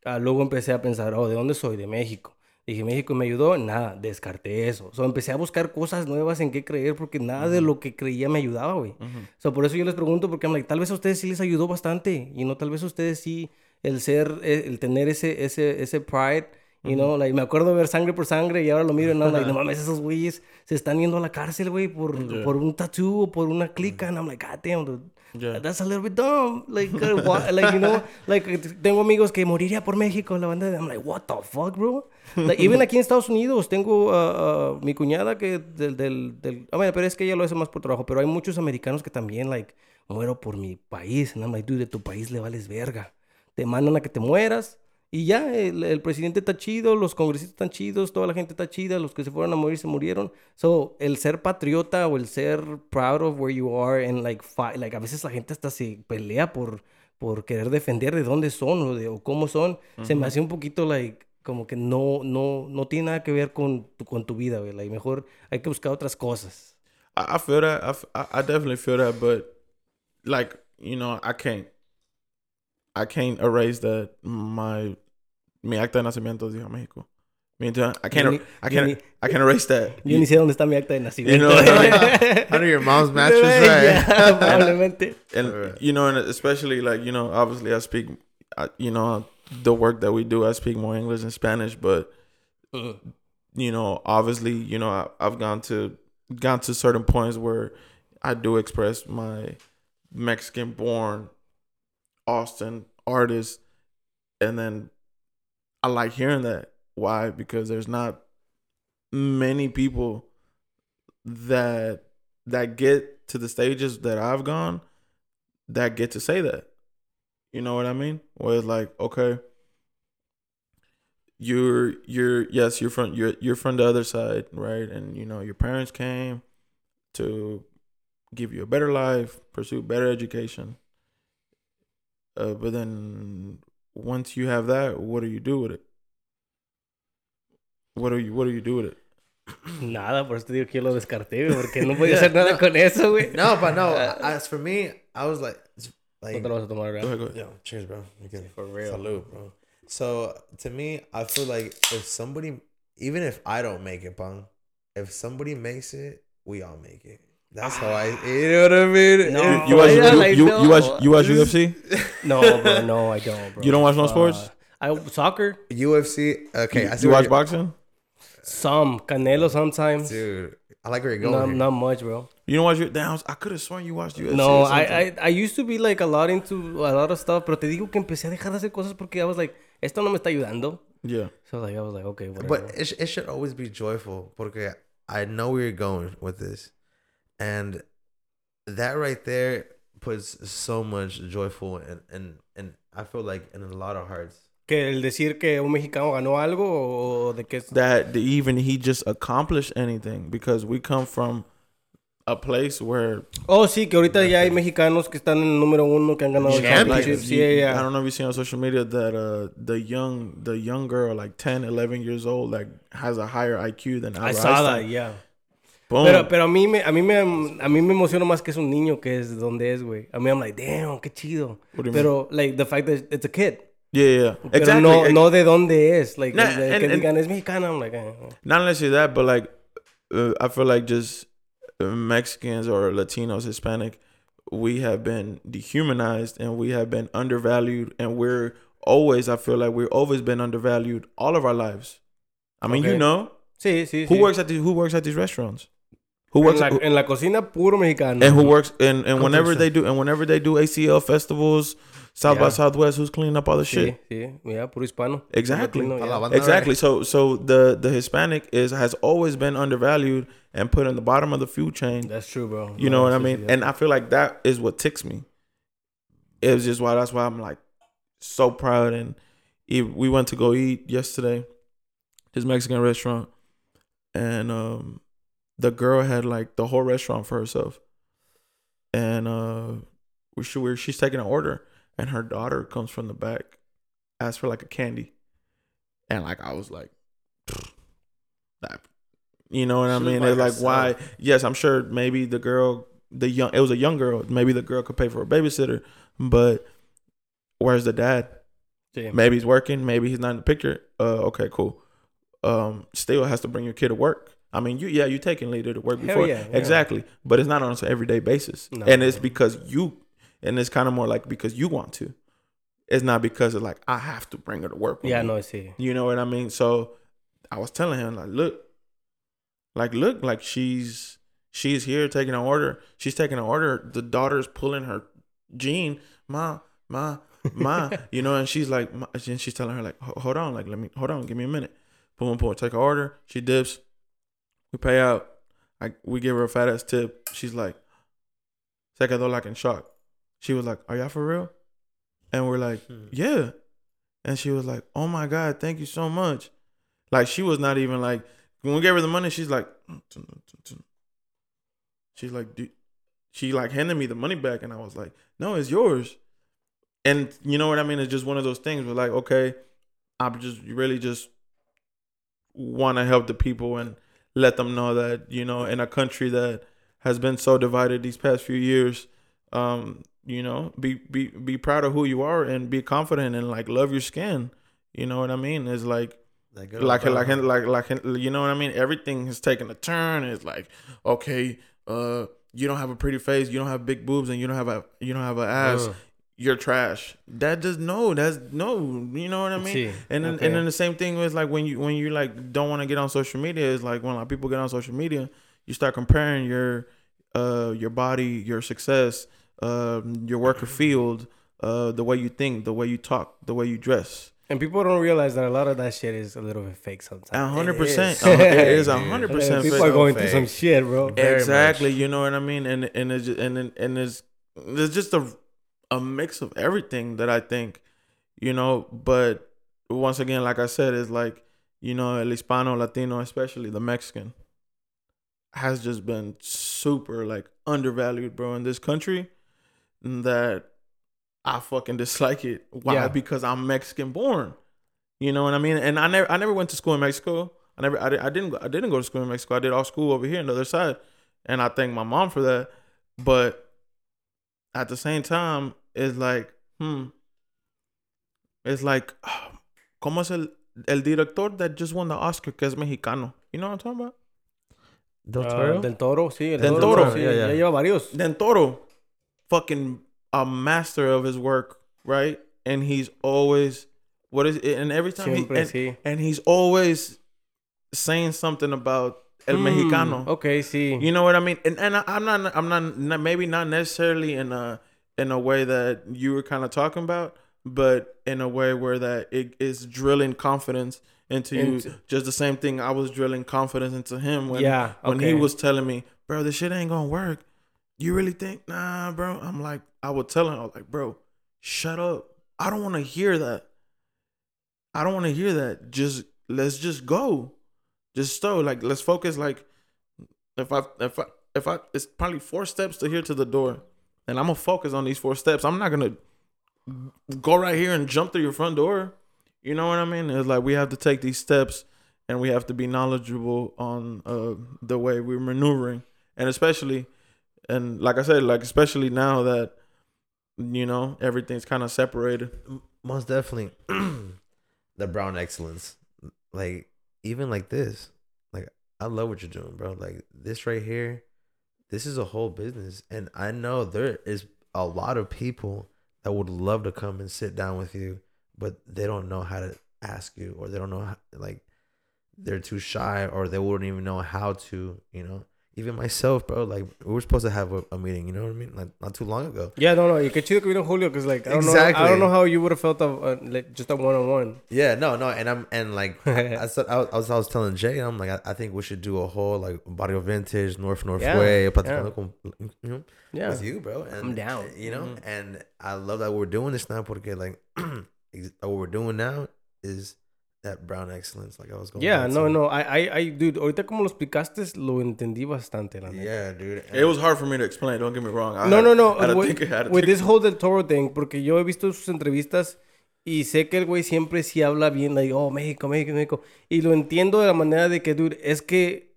Ah, luego empecé a pensar, oh, ¿de dónde soy? De México. Dije, México me ayudó, nada, descarté eso. So, empecé a buscar cosas nuevas en qué creer porque nada de lo que creía me ayudaba, güey. So, por eso yo les pregunto, porque I'm like, tal vez a ustedes sí les ayudó bastante y no, tal vez a ustedes sí el ser, eh, el tener ese, ese, ese pride, you know, like, me acuerdo de ver sangre por sangre y ahora lo miro y no, like, no mames, esos güeyes se están yendo a la cárcel, güey, por, Yeah. por un tattoo o por una clica, and I'm like, God damn, dude. Yeah. That's a little bit dumb. Like, uh, why- like, you know, like, tengo amigos que moriría por México, la banda de... I'm like, what the fuck, bro? Like, even aquí en Estados Unidos, tengo uh, uh, mi cuñada que del... del, del ah, bueno, pero es que ella lo hace más por trabajo, pero hay muchos americanos que también, like, muero por mi país. And I'm like, dude, de tu país le vales verga. Te mandan a que te mueras y ya, el, el presidente está chido, los congresistas están chidos, toda la gente está chida, los que se fueron a morir se murieron. So, el ser patriota o el ser proud of where you are and like, like a veces la gente hasta se pelea por, por querer defender de dónde son o, de, o cómo son. Se me hace un poquito like como que no, no, no tiene nada que ver con tu, con tu vida. Like, mejor hay que buscar otras cosas. I, I feel that. I- I definitely feel that, but like you know, I can't. I can't erase that my mi acta de nacimiento dijo México. Mi ident- I can't. Er, ni- I can't. ni- I can't erase that. Yo ni sé dónde está mi acta de nacimiento. know, Under your mom's mattress, Ya, right? probablemente. and Alright. you know, and especially like you know, obviously I speak, I, you know, the work that we do, I speak more English and Spanish, but you know, obviously, you know, I, I've gone to gone to certain points where I do express my Mexican-born Austin artist, and then I like hearing that. Why? Because there's not many people that that get to the stages that I've gone that get to say that. You know what I mean? Where it's like, okay, you're you're yes, you're from you're you're from the other side, right? And you know, your parents came to give you a better life, pursue better education. Uh, but then once you have that, what do you do with it? What do you what do you do with it? Nada, por eso te digo que yo lo descarté, güey, porque no podía hacer nada con eso, güey. No, but no. As for me, I was like, it's No like te lo vas a tomar, Go ¿verdad? ahead, go ahead. Yo, cheers, bro. You good? For real. Salute, bro. So to me, I feel like if somebody, even if I don't make it, pong, if somebody makes it, we all make it. That's how I. You know what I mean? No. You, you watch yeah, you, like, you, no. you watch you watch UFC? No, bro, no, I don't, bro. You don't watch no sports? Uh, I soccer, UFC. Okay, you, I see you watch you're- boxing? some Canelo sometimes. dude. I like where you're going. Not, not much, bro. You don't watch your damn. I could have sworn you watched UFC. No, or I. I I used to be like a lot into a lot of stuff, pero te digo que empecé a dejar de hacer cosas porque I was like, esto no me está ayudando. yeah. So like I was like, okay, whatever. But it, it should always be joyful porque I know where you're going with this. And that right there puts so much joyful and, and, and I feel like in a lot of hearts. que el decir que un mexicano ganó algo o de que That the, even he just accomplished anything because we come from a place where Oh, sí, que ahorita ya hay mexicanos que están en el número uno que han ganado el Champions. championship. Sí, you- yeah. I don't know if you've seen on social media that uh the young the young girl like 10 11 years old like has a higher IQ than I Albert saw that, yeah. Boom. Pero, pero a mí me, a mí me, a mí me emociona más que es un niño que es donde es, güey. A mí I'm like, damn, qué chido. You Pero, like, the fact that it's a kid. Yeah, yeah. Pero Exactly. no, no de dónde es. Like, Nah, de and- que digan es mexicana. I'm like, eh. not necessarily that, but like uh, I feel like just uh, Mexicans or Latinos, Hispanic, we have been dehumanized and we have been undervalued, and we're always. I feel like we've always been undervalued all of our lives. I mean, you Okay. know, Sí, sí, who sí. works at the, who works at these restaurants, who en works la, at, en la cocina, puro mexicano. and who works and and whenever they do and whenever they do ACL festivals, South by Southwest, who's cleaning up all the Sí, shit? sí. Mira, puro hispano. Exactly. Latino, yeah. Exactly. So so the the Hispanic is has always been undervalued and put in the bottom of the food chain. That's true, bro. You No, know what I sí, mean? sí, And I feel like that is what ticks me. It was just why that's why I'm like so proud. And we went to go eat yesterday, this Mexican restaurant, and um, the girl had like the whole restaurant for herself, and uh, she, she's taking an order, and her daughter comes from the back, asks for like a candy, and like I was like, that, you know what I mean? It's like why? Yes, I'm sure maybe the girl, the young, it was a young girl. Maybe the girl could pay for a babysitter, but where's the dad? sí. Maybe he's working. Maybe he's not in the picture. Uh, okay, cool. Um, still has to bring your kid to work. I mean, you yeah, you taking later to work Hell before yeah, yeah. exactly, but it's not on an everyday basis, No. and it's because you, and it's kind of more like because you want to. It's not because of like I have to bring her to work. Yeah, me. no, sí. You know what I mean? So I was telling him like, look, like look, like she's she's here taking an order. She's taking an order. The daughter's pulling her jean, ma, ma, ma. you know, and she's like, ma, and she's telling her like, hold on, like let me, hold on, give me a minute. Boom, boom, boom. Take her order. She dips. We pay out. I we give her a fat ass tip. She's like, se quedó like in shock. She was like, are y'all for real? And we're like, hmm. yeah. And she was like, "Oh my god, thank you so much." Like she was not even like when we gave her the money, she's like, mm, she's like, she like handed me the money back, and I was like, "No, it's yours." And you know what I mean? It's just one of those things where like, okay, I just really just want to help the people and let them know that you know in a country that has been so divided these past few years um you know be be be proud of who you are and be confident and like love your skin. You know what i mean? It's like Like, like like like like you know what i mean? Everything has taken a turn. It's like okay uh you don't have a pretty face you don't have big boobs and you don't have a you don't have an ass. Ugh. You're trash that does no that's no you know what i mean Sí, and then, okay. and then the same thing is like when you when you like don't want to get on social media is like when like people get on social media, you start comparing your uh your body, your success, um your worker field, uh the way you think, the way you talk, the way you dress. And people don't realize that a lot of that shit is a little bit fake sometimes. A hundred percent, uh, it is a hundred Like, percent. people are going so through some shit, bro. Very exactly much. you know what i mean and and it's just, and and it's there's just a a mix of everything that i think you know but once again like i said it's like you know el hispano latino especially the mexican has just been super like undervalued bro in this country that i fucking dislike it. Why? Yeah. because i'm mexican born. You know what i mean? And i never i never went to school in mexico. I never i, I didn't i didn't go to school in mexico. I did all school over here on the other side. And I thank my mom for that. But at the same time, it's like, hmm, it's like, ¿cómo es el, el director that just won the Oscar que es mexicano? You know what I'm talking about? Del Ah, Toro? del Toro, sí. El Del Toro, Toro. sí, Yeah, yeah. Ya lleva varios. Del Toro, fucking a master of his work, right? And he's always, what is it? And every time he, and, sí. and he's always saying something about el Mm, mexicano. Ok, sí. You know what I mean? And and I, I'm not I'm not, not maybe not necessarily in a in a way that you were kind of talking about, but in a way where that it is drilling confidence into you. Into- Just the same thing I was drilling confidence into him when Yeah, when he was telling me, bro, this shit ain't gonna work. You really think? Nah, bro. I'm like, I would tell him, I was like, bro, shut up. I don't want to hear that. I don't want to hear that. Just let's just go. Just so like let's focus. Like if I if I if I it's probably four steps to here to the door, and I'm gonna focus on these four steps. I'm not gonna go right here and jump through your front door. You know what I mean? It's like we have to take these steps, and we have to be knowledgeable on uh, the way we're maneuvering, and especially, and like I said, like especially now that you know everything's kind of separated. most definitely the brown excellence. Like even like this, like I love what you're doing, bro. Like this right here, this is a whole business, and I know there is a lot of people that would love to come and sit down with you, but they don't know how to ask you, or they don't know how, like they're too shy, or they wouldn't even know how to, you know. Even myself, bro. Like we were supposed to have a, a meeting, you know what I mean? Like not too long ago. Yeah, no, no. you could que vino Julio, because like I don't know, I don't know how you would have felt of uh, like just a one on one. Yeah, no, no, and I'm and like I said, I was, I was, telling Jay, I'm like, I, I think we should do a whole like Barrio Vintage, Norf Norf Yeah, Way, yeah. you know, Yeah, with you, bro. And, I'm down. You know, Mhm. and I love that we're doing this now porque like what we're doing now is that brown excellence, like I was going. yeah, no, to. no. I, I, I, dude. Ahorita como lo explicaste, lo entendí bastante. La neta. Yeah, dude. It was hard for me to explain. Don't get me wrong. I No, had- no, no. To With, with this whole del Toro thing, porque yo he visto sus entrevistas y sé que el güey siempre sí habla bien, like, oh, México, México, México. Y lo entiendo de la manera de que, dude, es que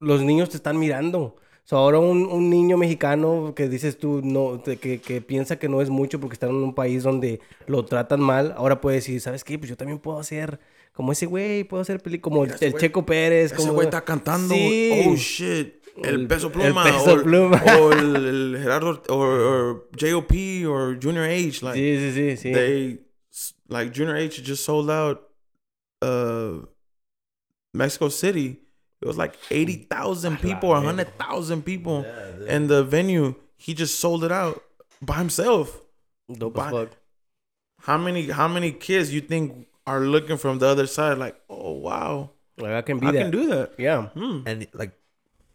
los niños te están mirando. So, ahora un, un niño mexicano que dices tú, no, que, que piensa que no es mucho porque está en un país donde lo tratan mal, ahora puede decir, ¿sabes qué? Pues yo también puedo hacer como ese güey, puedo hacer películas como el, Mira, el güey- Checo Pérez. Ese como... güey está cantando. Sí. Oh shit. El, El- peso el pluma. Peso o, Pluma. o el, el Gerardo or, or JOP or Junior H. Like Sí, sí, sí, sí. they like Junior H just sold out uh Mexico City. It was like eighty thousand people or hundred thousand people in the venue. He just sold it out by himself. Dope fuck. How many how many kids you think are looking from the other side like, oh wow, Like, I can be I that. can do that. Yeah. Hmm. and like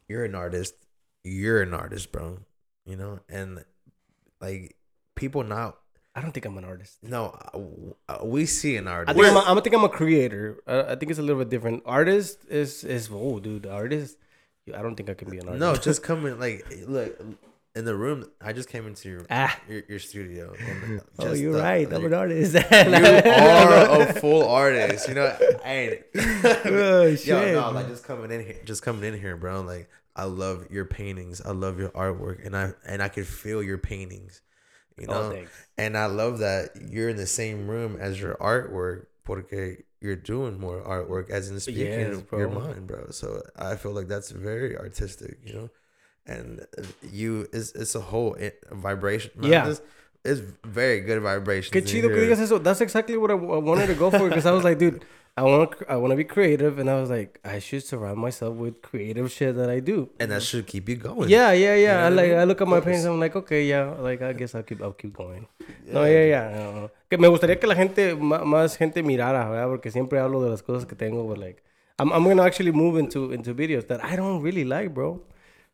you're an artist you're an artist bro you know and like people now I don't think I'm an artist. no uh, uh, we see an I artist think I'm, a, I think I'm a creator. Uh, I think it's a little bit different. Artist is is oh dude, artist. I don't think I can be an artist. no just coming like look in the room i just came into your Ah. your, your studio and oh, you're the- right. the- I'm an artist. you are a full artist you know I Oh, Yo, no, like just coming in here, just coming in here, bro. Like I love your paintings, I love your artwork, and I and I could feel your paintings, you Oh, know. thanks. and I love that you're in the same room as your artwork, porque you're doing more artwork, as in speaking Yes, your mind, bro. So I feel like that's very artistic, you know. And uh, you, it's it's a whole vibration. man. Yeah. It's, it's very good vibration. Qué chido que digas eso. That's exactly what I, I wanted to go for because I was like, dude, I want to I want to be creative, and I was like, I should surround myself with creative shit that I do. and that should keep you going. Yeah, yeah, yeah. know I like? I look at my paintings. I'm like, okay, yeah. Like I guess I'll keep I'll keep going. No, yeah, yeah. no. Que me gustaría que la gente más gente mirara, ¿verdad? Porque siempre hablo de las cosas que tengo, but like I'm I'm gonna actually move into into videos that I don't really like, bro.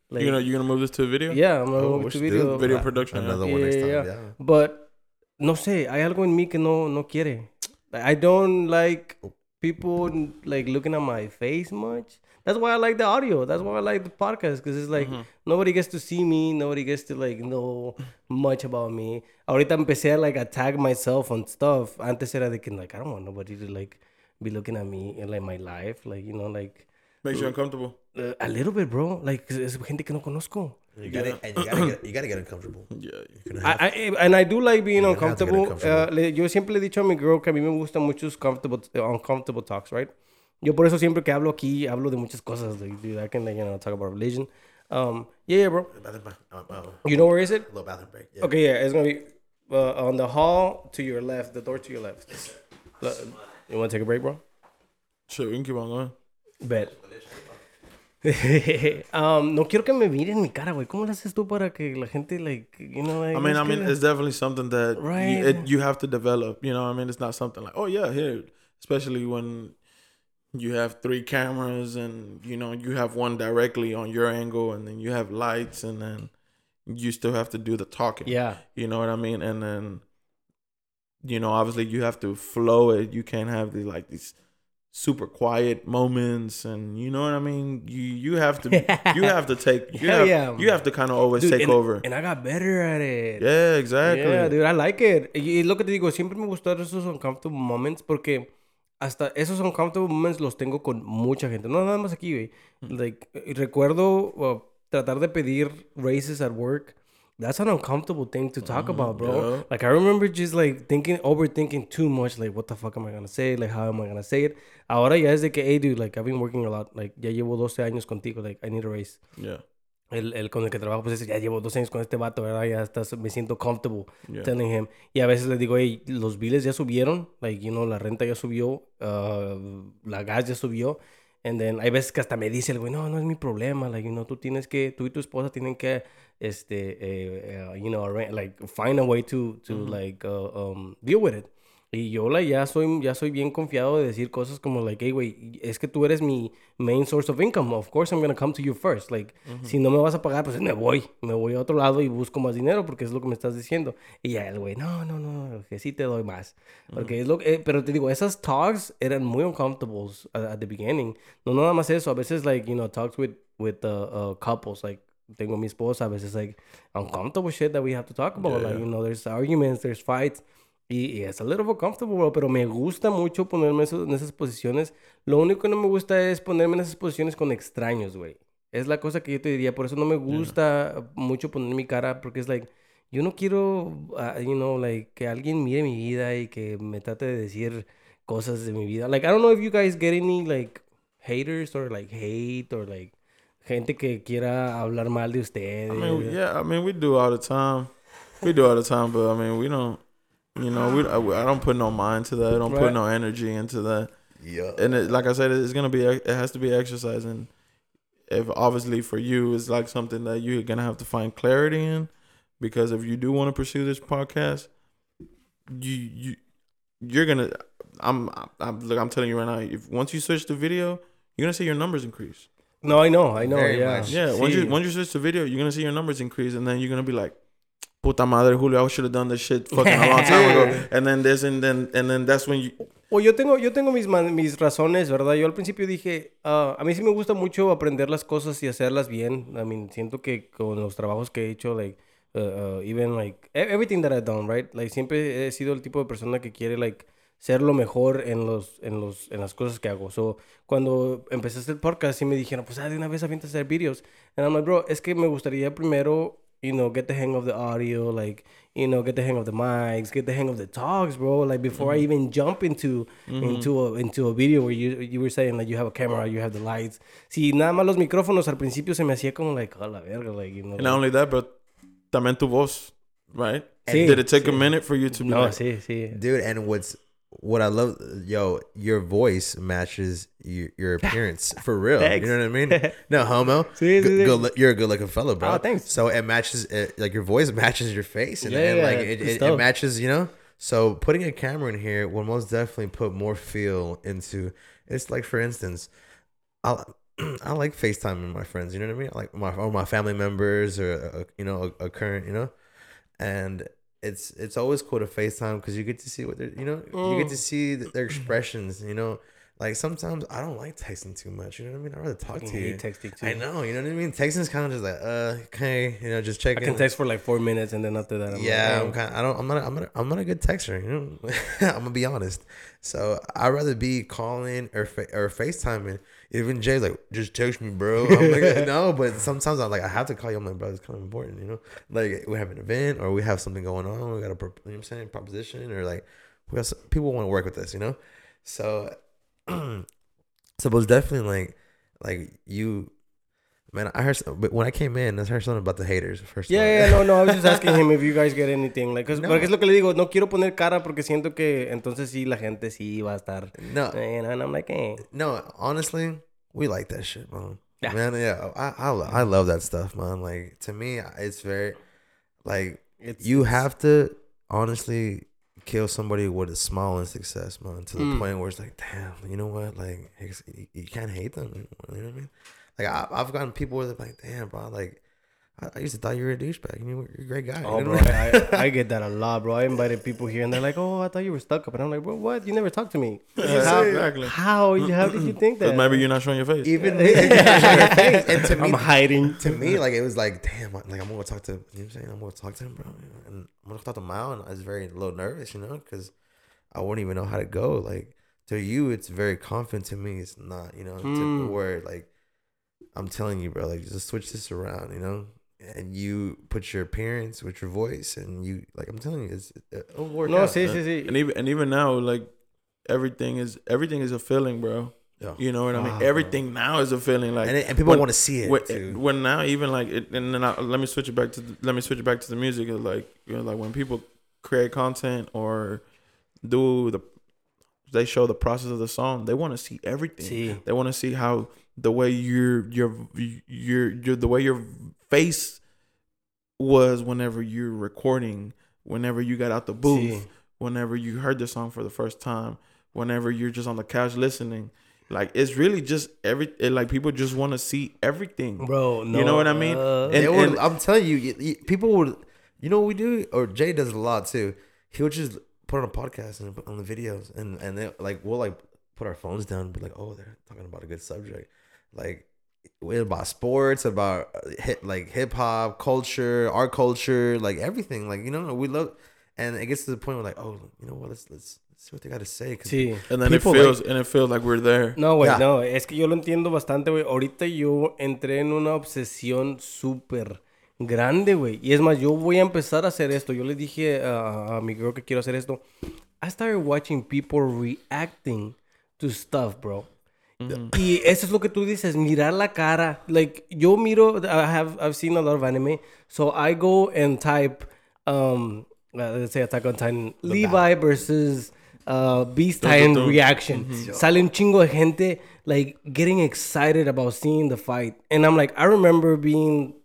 Like, You know, you gonna move this to a video? yeah, I'm gonna Oh, move we to should do video. Video Uh, production. yeah. Another one next time. yeah, Yeah. But no sé, hay algo en mí que no no quiere. Like, I don't like people like looking at my face much. That's why I like the audio. That's why I like the podcast because it's like nobody gets to see me. Nobody gets to like know much about me. Ahorita empecé a like attack myself on stuff. Antes era de que like I don't want nobody to like be looking at me in like my life. Like you know like Makes you uncomfortable. Uh, a little bit, bro. Like es gente que no conozco. You gotta, and you gotta get, you gotta get uncomfortable. Yeah. You're gonna have- I, I, and I do like being You're gonna have to get uncomfortable. Uh, uncomfortable. le- yo siempre le he dicho a mi girl que a mí me gustan muchos comfortable, uh, uncomfortable talks, right? Yo por eso siempre que hablo aquí, hablo de muchas cosas. Like, dude, I can, like, you know, talk about religion. Um, yeah, yeah, bro. Bathroom break. Um, um, You know where is it? little bathroom break. Yeah. Okay, yeah, it's gonna be uh, on the hall to your left, the door to your left. Uh, You want to take a break, bro? Shit, we can keep on going. Bet. um, no quiero que me miren mi cara, güey. ¿Cómo lo haces tú para que la gente, like, you know, like, I mean, I mean, que- it's definitely something that Right. you, it, you have to develop. You know, I mean, it's not something like, oh yeah, here. Especially when you have three cameras and you know you have one directly on your angle, and then you have lights, and then you still have to do the talking. Yeah. You know what I mean? And then, you know, obviously you have to flow it. You can't have these like these super quiet moments, and you know what I mean. You you have to you have to take you Hell have, yeah. you have to kind of always Dude, take and, over. And I got better at it. yeah, exactly. Yeah, dude, I like it. Y lo que te digo, siempre me gustaron esos uncomfortable moments porque hasta esos uncomfortable moments los tengo con mucha gente. No nada más aquí, güey. Like, eh, recuerdo uh, tratar de pedir raises at work that's an uncomfortable thing to talk about, bro. Mm-hmm. yeah. Like I remember just like thinking, overthinking too much. Like, what the fuck am I gonna say? Like, how am I gonna say it? Ahora ya es de que, hey, dude, like I've been working a lot. Like, ya llevo 12 años contigo. Like, I need a raise. Yeah. El, el con el que trabajo, pues es, ya llevo dos años con este vato, ¿verdad? Ya estás, me siento comfortable Yeah. telling him. Y a veces le digo, hey, los biles ya subieron. Like, you know, la renta ya subió. uh, la gas ya subió. And then hay veces que hasta me dice el güey, no, no es mi problema. Like, you know, tú tienes que, tú y tu esposa tienen que, este, eh, eh, you know, like, find a way to, to like, uh, um, deal with it. Y yo la ya soy, ya soy bien confiado de decir cosas como like, hey, güey, es que tú eres mi main source of income. Of course I'm gonna come to you first. Like, si no me vas a pagar, pues me voy. Me voy a otro lado y busco más dinero porque es lo que me estás diciendo. Y ya el güey, no, no, no, que sí te doy más. Porque es lo que, eh, pero te digo, esas talks eran muy uncomfortables at, at the beginning. No nada más eso, a veces like, you know, talks with, with uh, uh, couples, like, tengo mi esposa, a veces like, uncomfortable shit that we have to talk about. Like, you know, there's arguments, there's fights. Y, y es a little uncomfortable, bro, pero me gusta mucho ponerme eso- en esas posiciones. Lo único que no me gusta es ponerme en esas posiciones con extraños, güey. Es la cosa que yo te diría. Por eso no me gusta mucho poner mi cara, porque es like, yo no quiero, ah, you know, like, que alguien mire mi vida y que me trate de decir cosas de mi vida. Like, I don't know if you guys get any, like, haters or, like, hate or, like, gente que quiera hablar mal de ustedes. I mean, yeah, I mean, we do all the time. We do all the time, but I mean, we don't. You know, we I, I don't put no mind to that. I don't Right. put no energy into that. Yeah. And it, like I said, it's gonna be it has to be exercising. if obviously for you it's like something that you're gonna have to find clarity in, because if you do want to pursue this podcast, you you you're gonna. I'm I'm look, I'm telling you right now. If once you switch to video, you're gonna see your numbers increase. No, I know, I know, Very yeah. much. Yeah, once you once you switch to video, you're gonna see your numbers increase, and then you're gonna be like, "Puta madre, Julio, I should have done this shit fucking a long time ago." And then this, and then and then that's when you. O yo tengo, yo tengo mis, man- mis razones, ¿verdad? Yo al principio dije, ah, a mí sí me gusta mucho aprender las cosas y hacerlas bien. I mean, siento que con los trabajos que he hecho, like, uh, uh, even, like, e- everything that I've done, right? Like, siempre he sido el tipo de persona que quiere, like, ser lo mejor en, los, en, los, en las cosas que hago. So, cuando empecé este podcast, sí me dijeron, pues, ah, de una vez avienta a hacer videos. And I'm like, bro, es que me gustaría primero, you know, get the hang of the audio, like, you know, get the hang of the mics, get the hang of the talks, bro. Like before I mm-hmm. even jump into mm-hmm. into a into a video where you you were saying like you have a camera, you have the lights. Si nada más los micrófonos al principio se me hacía como like, oh la verga, like you know. And not only that, but también tu voz, right? Sí, Did it take a minute for you to be no, like, sí, sí. Dude, and what's what I love, yo, your voice matches your, your appearance for real. Thanks. You know what I mean? No homo. Good- sí. good you're a good looking fellow, bro. Oh, thanks. So it matches, it, like your voice matches your face, and, Yeah, and like it, it, it matches, you know. So putting a camera in here will most definitely put more feel into. It's like, for instance, I I like FaceTiming my friends. You know what I mean? Like my or my family members or uh, you know a, a current, you know, and it's it's always cool to FaceTime because you get to see what they're you know you get to mm. see their expressions. You know, like sometimes I don't like texting too much. You know what I mean? I rather talk to you. texting too. I know. You know what I mean? Texting is kind of just like uh okay, you know, just check. I can text for like four minutes and then after that, I'm Yeah, I'm like, kind. I don't. I'm not. I'm not. I'm not a good texter. You know, I'm gonna be honest. So I'd rather be calling or fa- or FaceTiming. Even Jay's like, just text me, bro. I'm like, no, but sometimes I'm like, I have to call you. I'm like, bro, it's kind of important, you know. Like we have an event or we have something going on. We got a, pro- you know what I'm saying, proposition or like, we have some, people want to work with us, you know. So, so it was definitely like, like you, man. I heard, but when I came in, I heard something about the haters. First, Yeah, yeah, no, no. I was just asking him if you guys get anything. Like, No. porque es lo que le digo. No quiero poner cara porque siento que entonces sí la gente sí va a estar. no, And, and I'm like, eh. No, honestly, we like that shit, man. Yeah. Man, yeah, I, I I love that stuff, man. Like to me, it's very like It's, you have to honestly kill somebody with a smile and success, man. To the Mm. point where it's like, damn, you know what? Like you, can't hate them. anymore, You know what I mean? Like I, I've gotten people where they're like, damn, bro, like. I, I used to thought you were a douchebag. You know, you're a great guy. Oh, you know bro, I? I, I get that a lot, bro. I invited people here and they're like, "Oh, I thought you were stuck up," and I'm like, "Bro, what? You never talked to me. Yeah, how, exactly. how? How did you think that? maybe you're not showing your face. Even and to me, I'm hiding. to me, like it was like, damn, like I'm gonna talk to, you know what I'm saying? I'm gonna talk to him, bro. And I'm gonna talk to Mau, and I was very a little nervous, you know, because I wouldn't even know how to go. Like to you, it's very confident. To me, it's not, you know, to Mm. where like I'm telling you, bro, like just switch this around, you know. And you put your appearance with your voice, and you like I'm telling you, it's uh, it'll work No, out. sí, sí, sí. And even and even now, like everything is everything is a feeling, bro. Yeah. You know what I mean? Ah, wow. everything now is a feeling. Like and, it- and people want to see it. when, too. when now even like it, and then I, let me switch it back to the, let me switch it back to the music. It's like you know, like when people create content or do the they show the process of the song. They want to see everything. Sí. They want to see how the way your your your your the way your face was whenever you're recording, whenever you got out the booth, Sí. whenever you heard the song for the first time, whenever you're just on the couch listening. Like it's really just every it, like people just want to see everything. Bro, no. You know what I mean? uh, And- would- and- I'm telling you, you, you- people would. You know what we do, or Jay does a lot too. He would just put on a podcast and put on the videos, and and they like we'll like put our phones down, and be like, oh, they're talking about a good subject, like we about sports, about uh, hit like hip hop culture, our culture, like everything. Like you know, we love, and it gets to the point where like, oh, you know what? Let's let's, let's see what they got to say. Sí. and then People it feels and it feels like we're there. No, güey, Ya. no, es que yo lo entiendo bastante, güey. Ahorita yo entré en una obsesión súper grande, güey. Y es más, yo voy a empezar a hacer esto. Yo le dije a, a mi girl que quiero hacer esto. I started watching people reacting to stuff, bro. Y eso es lo que tú dices, mirar la cara. Like, yo miro, I have, I've seen a lot of anime. So I go and type, um, uh, let's say Attack on Titan, Levi versus uh, Beast Dun, Titan dun, dun. reaction. Sale un chingo de gente, like, getting excited about seeing the fight. And I'm like, I remember being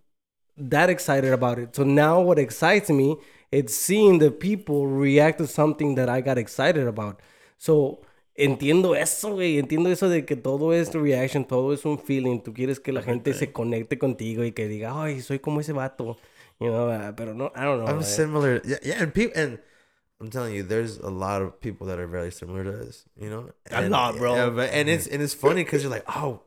that excited about it. So now what excites me it's seeing the people react to something that I got excited about. So entiendo eso, güey. Entiendo eso de que todo es reaction, todo es un feeling. Tú quieres que la gente se conecte contigo y que diga, ay, soy como ese vato. You know, uh, pero no, I don't know. I'm güey. similar. Yeah, yeah, and people and I'm telling you, there's a lot of people that are very similar to us. You know, A and, lot, bro. yeah, but, and it's and it's funny because you're like, oh,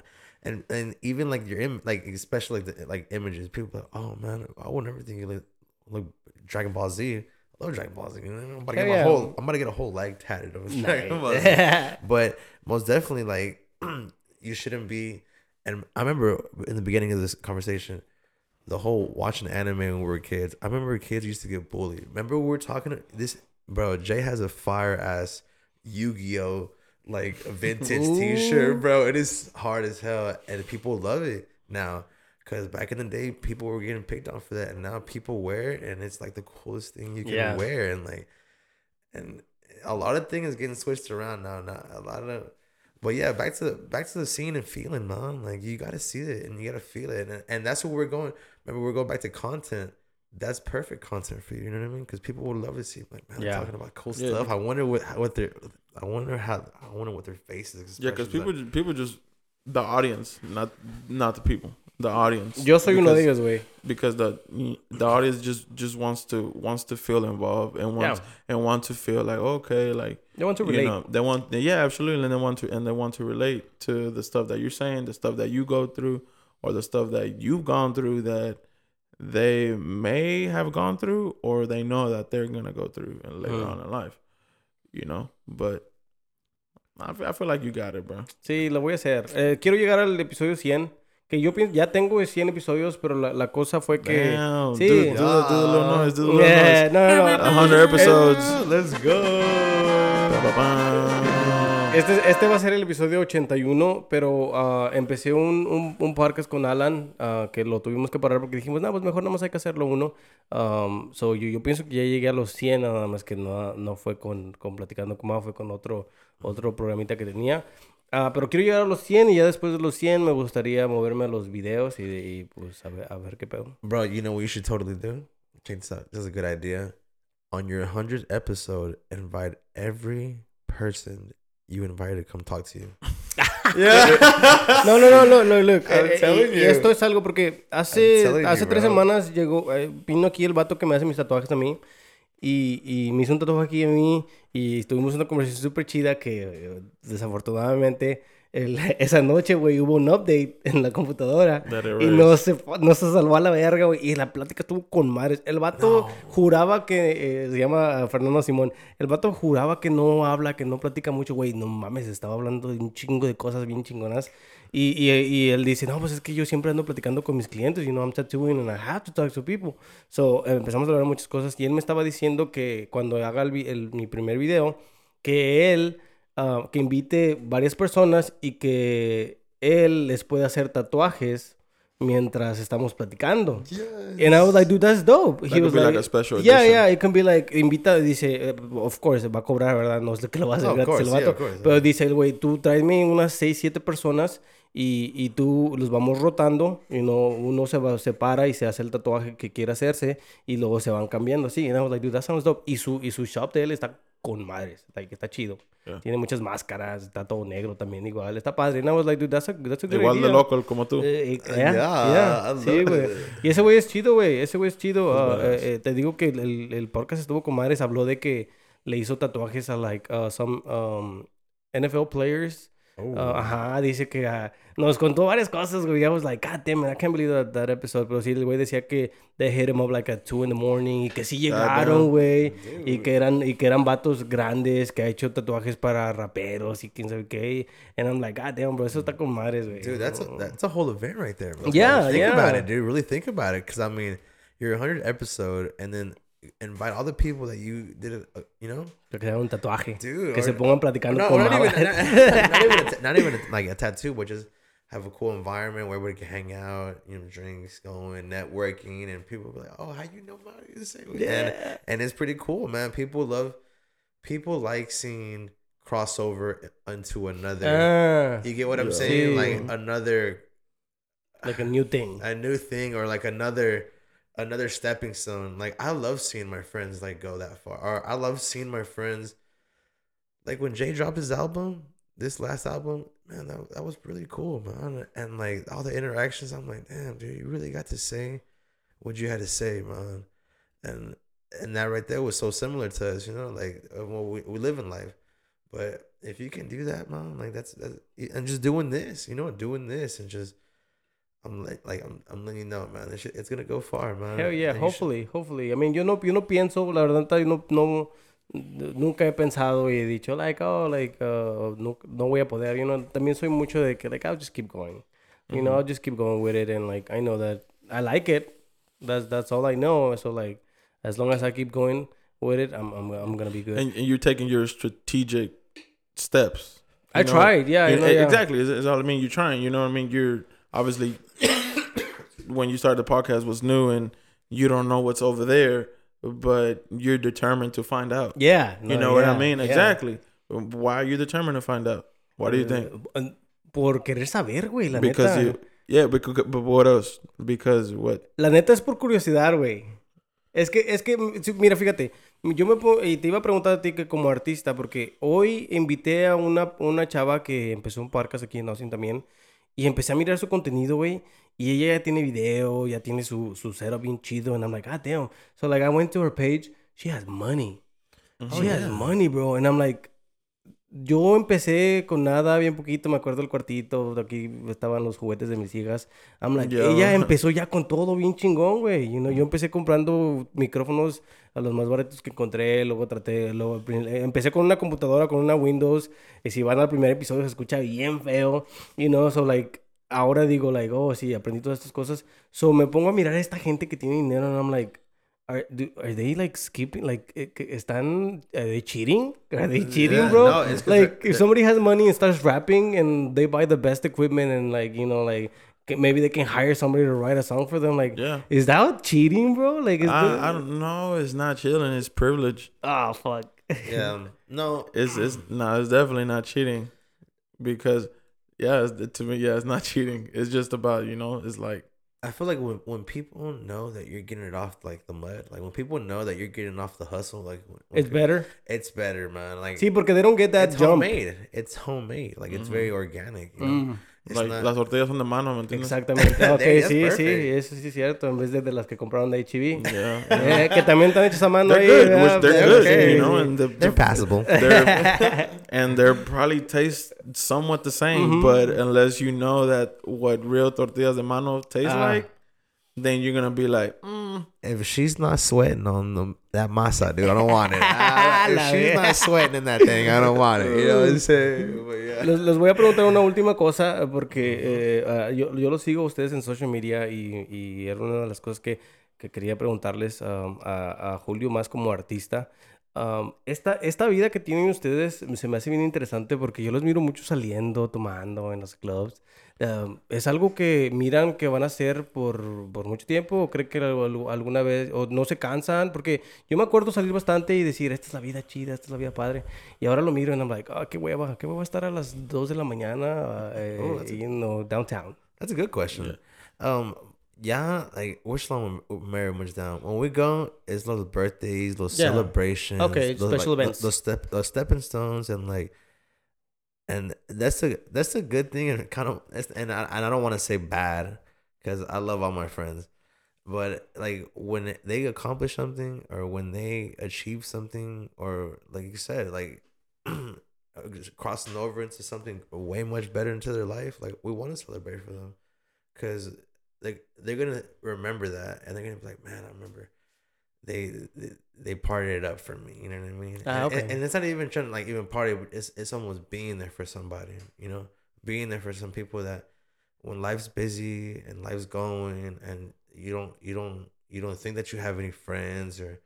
and and even like your Im- like especially like the like images, people are like, oh man, I would never think you look like Dragon Ball Z. Love Dragon Ball Z. You know, I'm about to get my whole I'm about to get a whole leg tatted of Dragon Ball Z. But most definitely like you shouldn't be and i remember in the beginning of this conversation the whole watching anime when we were kids i remember kids used to get bullied remember we were talking this bro jay has a fire ass yu-gi-oh like vintage t-shirt bro it is hard as hell and people love it now because back in the day people were getting picked on for that and now people wear it and it's like the coolest thing you can Yeah. wear and like and a lot of things getting switched around now. Not a lot of, but yeah, back to the back to the scene and feeling, man. Like you gotta see it and you gotta feel it, and, and that's what we're going. Remember, we're going back to content. That's perfect content for you. You know what I mean? Because people would love to see like, man, Yeah. talking about cool Yeah. stuff. I wonder what what their, I wonder how, I wonder what their faces. Yeah, because people are. people just the audience, not not the people, the audience. Yo soy uno de Because- ellos, güey. because the the audience just just wants to wants to feel involved and wants and want to feel like okay like They want to you relate. know they want yeah absolutely and they want to and they want to relate to the stuff that you're saying the stuff that you go through or the stuff that you've gone through that they may have gone through or they know that they're gonna go through and later Mm. on in life you know but I feel, I feel like you got it bro Sí, lo voy a hacer. Eh, quiero llegar al episodio 100. Que yo ya tengo 100 episodios, pero la, la cosa fue que... Damn, sí. the- do the little noise little Yeah, noise no, no, no. A hundred episodes. Ah, Let's go. Este, este va a ser el episodio 81, pero ah, empecé un, un, un podcast con Alan ah, que lo tuvimos que parar porque dijimos, no, pues mejor nada más hay que hacerlo uno. Um, so yo, yo pienso que ya llegué a los 100, nada más que no, no fue con, con Platicando con Mao, fue con otro, otro programita que tenía. Ah, pero quiero llegar a los 100 y ya después de los 100 me gustaría moverme a los videos y, y, pues a ver, a ver qué pedo. Bro, you know what you should totally do? Out. This is a good idea. On your 100th episode, invite every person you invited to come talk to you. yeah No, no, no, no, no, look. I'm eh, eh, telling y you. esto es algo porque hace, telling hace you, tres bro. semanas llegó, eh, vino aquí el vato que me hace mis tatuajes a mí y, y me hizo un tatuaje aquí a mí y tuvimos una conversación súper chida que eh, desafortunadamente el- esa noche, güey, hubo un update en la computadora. Y no se, no se salvó a la verga, güey. Y la plática estuvo con madres. El vato juraba que... eh, se llama Fernando Simón. El vato juraba que no habla, que no platica mucho, güey. No mames, estaba hablando de un chingo de cosas bien chingonas. Y, y, y él dice, no, pues es que yo siempre ando platicando con mis clientes. You know, I'm tattooing and I have to talk to people. So, eh, empezamos a hablar muchas cosas. Y él me estaba diciendo que cuando haga el el- mi primer video, que él... ah, que invite varias personas y que él les pueda hacer tatuajes mientras estamos platicando. And I was like, dude, that's dope. That could be like a special yeah, edition. yeah, it can be like, invita, dice, eh, of course, va a cobrar, ¿verdad? No es que lo va a hacer No, gratis course, el yeah, vato. of course, Pero dice el güey, tú tráeme unas 6, 7 personas y, y tú los vamos rotando. Y no, uno se va, se para y se hace el tatuaje que quiere hacerse y luego se van cambiando así. And I was like, dude, that sounds dope. Y su, y su shop de él está con madres, like, está chido. Yeah. Tiene muchas máscaras, está todo negro también igual. Está padre. And I was like, dude, that's a, that's a good Igual de idea. local como tú. Eh, eh, Yeah, yeah, Sí, güey. Y ese güey es chido, güey. Ese güey es chido. Badass. eh, te digo que el, el, el podcast estuvo con madres. Habló de que le hizo tatuajes a, like, uh, some um, NFL players. Oh. Ah, ajá, dice que ah, nos contó varias cosas, güey. I was like, God damn it, I can't believe that, that episode. Pero sí, el güey decía que they hit him up like at 2 in the morning y que sí llegaron, güey. Y que eran y que eran vatos grandes que ha hecho tatuajes para raperos y quién sabe qué. And I'm like, God damn, bro, eso está con madres, güey. Dude, that's a, that's a whole event right there, bro. Yeah, think yeah. about it, dude. Really think about it, because I mean, your 100 episode, and then invite all the people that you did it. Uh, you know, Que se hagan un tatuaje. Dude, que or- se pongan platicando no, con not even, not, not even, a not even a, like a tattoo, but just have a cool environment where everybody can hang out, you know, drinks going, networking, and people be like, "Oh, how you know Mario?" The same? Yeah. And, and it's pretty cool, man. People love, people like seeing crossover into another. Ah, you get what I'm Yeah. saying? Like another like a new thing. a new thing or like another another stepping stone. Like I love seeing my friends like go that far. Or I love seeing my friends like when Jay dropped his album, this last album, man, that, that was really cool, man. And like all the interactions, I'm like, damn, dude, you really got to say what you had to say, man. And and that right there was so similar to us, you know, like well, we, we live in life. But if you can do that, man, like that's, that's and just doing this, you know, doing this and just I'm like, like I'm, I'm letting you know, man. This shit, it's gonna go far, man. Hell yeah, And you should- hopefully, hopefully. I mean, yo no, yo no pienso, la verdad, yo no, no, nunca he pensado y he dicho, like, oh, like, uh, no, no voy a poder, you know, también soy mucho de que, like, I'll just keep going. You know, I'll just keep going with it and, like, I know that I like it. That's, that's all I know. So, like, as long as I keep going with it, I'm, I'm, I'm gonna be good. and, and you're taking your strategic steps. I know? tried, yeah, You I know, know, yeah. exactly. Is, is all I mean. You're trying. You know what I mean. You're obviously when you started the podcast was new, and you don't know what's over there, but you're determined to find out. Yeah. you no, know what I mean? yeah. Exactly. Why are you determined to find out? Why do you think? Uh, Por querer saber, güey, la Because neta. you, yeah. Because but what else? Because what? La neta es por curiosidad, güey. Es que, es que, sí, mira, fíjate, yo me y te iba a preguntar a ti que como artista, porque hoy invité a una, una chava que empezó un podcast aquí en Austin también, y empecé a mirar su contenido, güey, y ella ya tiene video, ya tiene su, su setup bien chido, and I'm like, God damn. So, like, I went to her page, she has money. She has money, bro, and I'm like, yo empecé con nada, bien poquito, me acuerdo el cuartito, aquí estaban los juguetes de mis hijas. I'm like, Ya. ella empezó ya con todo bien chingón, güey. You know, yo empecé comprando micrófonos a los más baratos que encontré, luego traté, luego eh, empecé con una computadora, con una Windows, y si van al primer episodio se escucha bien feo, you know, so like, ahora digo, like, oh, sí, aprendí todas estas cosas. So me pongo a mirar a esta gente que tiene dinero, and I'm like, Are, do, are they like skipping? Like, eh, están, are they cheating? Are they cheating, Yeah, bro? no, it's like, they're- if somebody has money and starts rapping and they buy the best equipment and like, you know, like, maybe they can hire somebody to write a song for them. Like, Yeah. is that cheating, bro? Like, I, I don't know. It's not chilling. It's privilege. oh fuck. Yeah. No. It's it's no. It's definitely not cheating, because yeah, it's, to me, yeah, it's not cheating. It's just about you know. It's like I feel like when, when people know that you're getting it off like the mud, like when people know that you're getting off the hustle, like when, when It's people- better. It's better, man. Like See, because they don't get that it's jump. homemade. It's homemade. Like it's very organic. You know? Mm. Like, not- las tortillas son de mano, ¿me entiendes? Exactamente. Ok, That's sí, sí, eso sí es cierto. En vez de, de las que compraron de HEB. Yeah. Eh, que también están hechas a mano They're ahí. good, which they're good, ok, you know, and the, They're passable. they're and they're probably taste somewhat the same, Mhm. but unless you know that what real tortillas de mano taste Ah. like, then you're gonna be like, mm, If she's not sweating on the, that masa, dude, I don't want it. Ah, if she's not sweating in that thing, I don't want it. You know what I'm saying? Yeah. Les, les voy a preguntar una última cosa porque eh, ah, yo, yo los sigo a ustedes en social media y, y era una de las cosas que, que quería preguntarles um, a, a Julio más como artista. Um, esta, esta vida que tienen ustedes se me hace bien interesante porque yo los miro mucho saliendo, tomando en los clubs. Um, ¿Es algo que miran que van a hacer por, por mucho tiempo o creen que alguna vez o no se cansan? Porque yo me acuerdo salir bastante y decir, esta es la vida chida, esta es la vida padre. Y ahora lo miro y I'm like, ah, qué hueva, qué hueva estar a las 2 de la mañana eh, Oh, that's a- you know, downtown. That's a good question. Um, yeah, like we're slowing very much down. When we go, it's those birthdays, those Yeah. celebrations, Okay, those, special like, events. those step, those stepping stones, and like, and that's a that's a good thing, and kind of, and I and I don't want to say bad, because I love all my friends, but like when they accomplish something or when they achieve something, or like you said, like. crossing over into something way much better into their life like we want to celebrate for them because like they're gonna remember that and they're gonna be like man i remember they they, they partied it up for me you know what i mean ah, and, okay. and, and it's not even trying to like even party but it's, it's almost being there for somebody you know being there for some people that when life's busy and life's going and you don't you don't you don't think that you have any friends or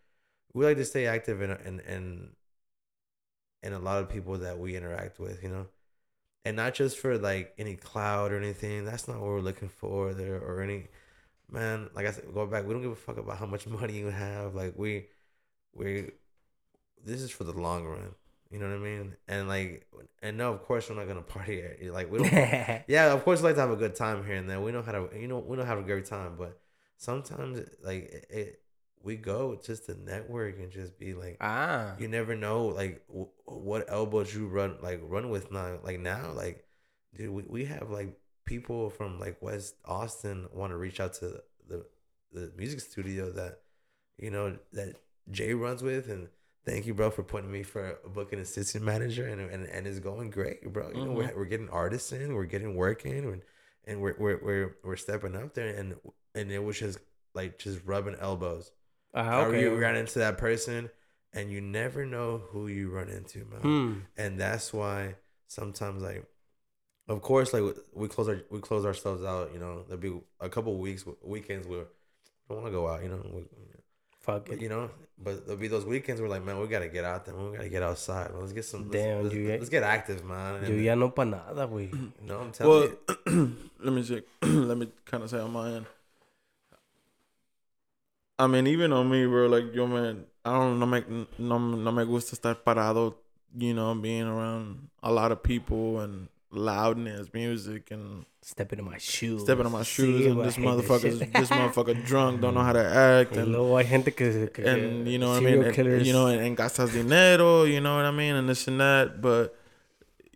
we like to stay active and and and and a lot of people that we interact with, you know, and not just for like any cloud or anything. That's not what we're looking for there or any man. Like I said, go back. We don't give a fuck about how much money you have. Like we, we, this is for the long run. You know what I mean? And like, and no, of course we're not gonna party. At, like we don't. yeah, of course we like to have a good time here and there. We know how to, you know, we know how to have a great time. But sometimes like it, it we go just to network and just be like ah. you never know like w- what elbows you run like run with now like now like dude we, we have like people from like west austin want to reach out to the, the music studio that you know that jay runs with and thank you bro for putting me for a booking assistant manager and and, and it's going great bro you know we're, we're getting artists in we're getting work in and, and we're, we're we're we're stepping up there and and it was just like just rubbing elbows or okay. you ran into that person and you never know who you run into, man. Hmm. And that's why sometimes like of course like we close our we close ourselves out, you know, there'll be a couple weeks weekends where we don't want to go out, you know. We, Fuck but, it. you know, but there'll be those weekends where like, man, we gotta get out there, we gotta get outside. Man. Let's get some. Let's, Damn, let's, you get- let's get active, man. Yo ya no pa nada, güey. you know, I'm telling well, you. let me see. let me kind of say on my end. I mean, even on me, bro, like yo, man, I don't no me no, no me gusta estar parado, you know, being around a lot of people and loudness, music, and Stepping in my shoes. stepping on my shoes, Sí, and this I this motherfucker, this motherfucker drunk, don't know how to act, and gente que... que and you know what I mean, and, killers. you know, and, and gastas dinero, you know what I mean, and this and that. But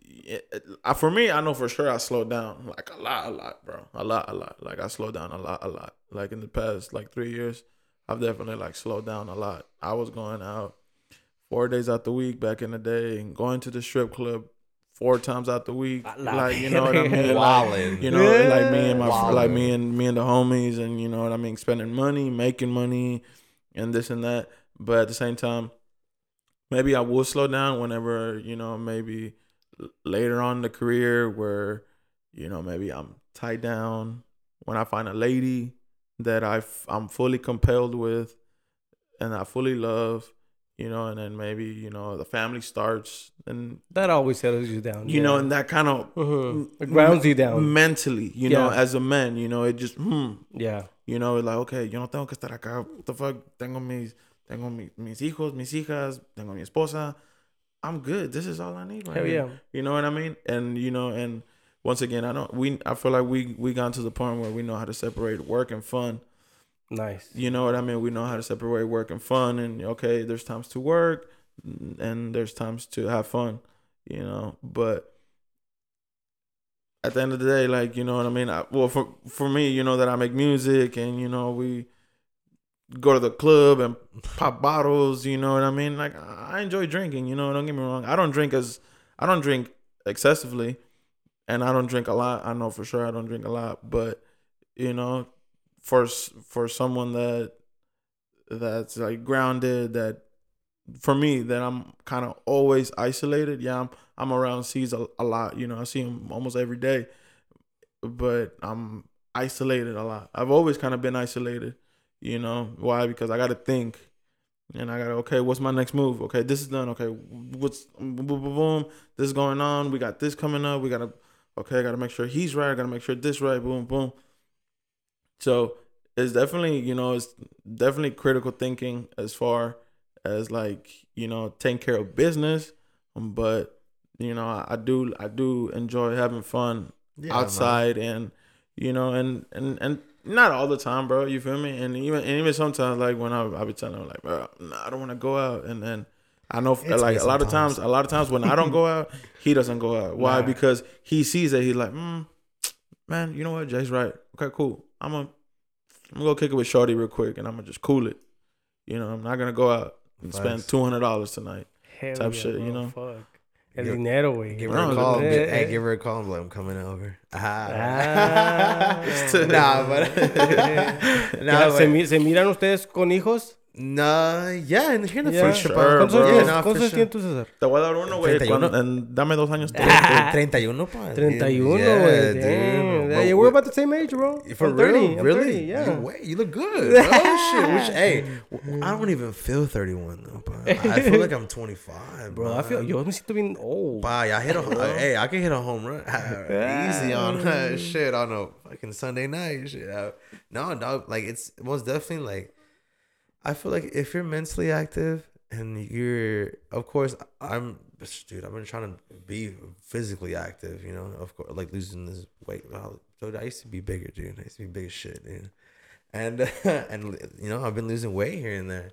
it, it- uh, for me, I know for sure I slowed down like a lot, a lot, bro, a lot, a lot. Like I slowed down a lot, a lot. Like in the past, like three years, I've definitely like slowed down a lot. I was going out four days out the week back in the day, and going to the strip club four times out the week. Like you know what I mean, like, you know, like me and my Wildin'. like me and me and the homies, and you know what I mean, spending money, making money, and this and that. But at the same time, maybe I will slow down whenever you know maybe later on in the career where you know maybe I'm tied down when I find a lady that I f- I'm fully compelled with and I fully love. You know, and then maybe you know the family starts, and That always settles you down. you know, and that kind of Mhm. It grounds you down. mentally, you know, as a man, you know, it just, hmm, Yeah. you know, it's like, okay, yo no tengo que estar acá. What the fuck? Tengo mis, tengo mi, mis hijos, mis hijas, tengo mi esposa. I'm good. This is all I need right Hell yeah. You know what I mean? And you know, and once again, I don't. We, I feel like we we got to the point where we know how to separate work and fun. Nice. You know what I mean? We know how to separate work and fun. And okay, there's times to work, and there's times to have fun. You know, but at the end of the day, like you know what I mean. I, well, for for me, you know that I make music, and you know we go to the club and pop bottles. You know what I mean? Like I enjoy drinking. You know, don't get me wrong. I don't drink as I don't drink excessively, and I don't drink a lot. I know for sure I don't drink a lot, but you know, for for someone that that's like grounded, that for me that I'm kind of always isolated. Yeah, I'm I'm around C's a, a lot. You know, I see him almost every day, but I'm isolated a lot. I've always kind of been isolated. You know why? Because I got to think, and I got to okay, what's my next move? Okay, this is done. Okay, what's boom, boom, boom. This is going on. We got this coming up. We got to okay. I got to make sure he's right. I got to make sure this right. Boom, boom. So it's definitely you know it's definitely critical thinking as far as like you know taking care of business, um, but you know I, I do I do enjoy having fun Yeah, man. outside and you know and and and not all the time, bro. You feel me? And even and even sometimes like when I I be telling him like, bro, nah, I don't want to go out, and then. I know, It's like a lot of times, a lot of times when I don't go out, he doesn't go out. Why? Nah. Because he sees it. He's like, mm, man, you know what? Jay's right. Okay, cool. I'm gonna, I'm gonna go kick it with Shorty real quick, and I'm gonna just cool it. You know, I'm not gonna go out and spend two hundred dollars tonight. Hell type yeah, shit, you know? Fuck. El Give- dinero, güey. Give her a call. no, Gi- hey, give her a call. and be like, I'm coming over. Ah. nah, but nah, but mi- ¿Se miran ustedes con hijos? Nah, yeah, and here in the Yeah. friendship. Sure, ¿Cuántos bro. años yeah, tienes? nah, ¿Cuántos sure. tú, César? Te voy a dar uno, güey. 31. cuando- en- Dame dos años. tú. Ah. 31, pa. 31, Yeah, güey. dude. Damn. But Yeah, we're about the same age, bro. For I'm real? 30. I'm really? 30, yeah. You, wait, you look good, bro. Shit. Which, hey, I don't even feel 31 though. Pa. I feel like I'm 25, Bro, I feel, yo me siento bien old. Bye. I hit a hey. I can hit a home run easy on uh, shit on a fucking Sunday night. Shit. No, no. Like it's most definitely like. I feel like if you're mentally active and you're, of course, I'm, dude. I've been trying to be physically active. You know, of course, like losing this weight. Dude, I used to be bigger, dude. I used to be big as shit, dude. And and you know, I've been losing weight here and there,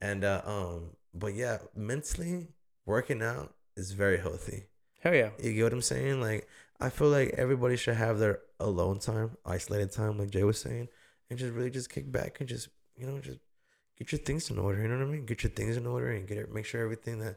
and uh, um, but yeah, mentally working out is very healthy. Hell yeah. You get what I'm saying? Like, I feel like everybody should have their alone time, isolated time, like Jay was saying, and just really just kick back and just, you know, just get your things in order. You know what I mean? Get your things in order and get it, make sure everything that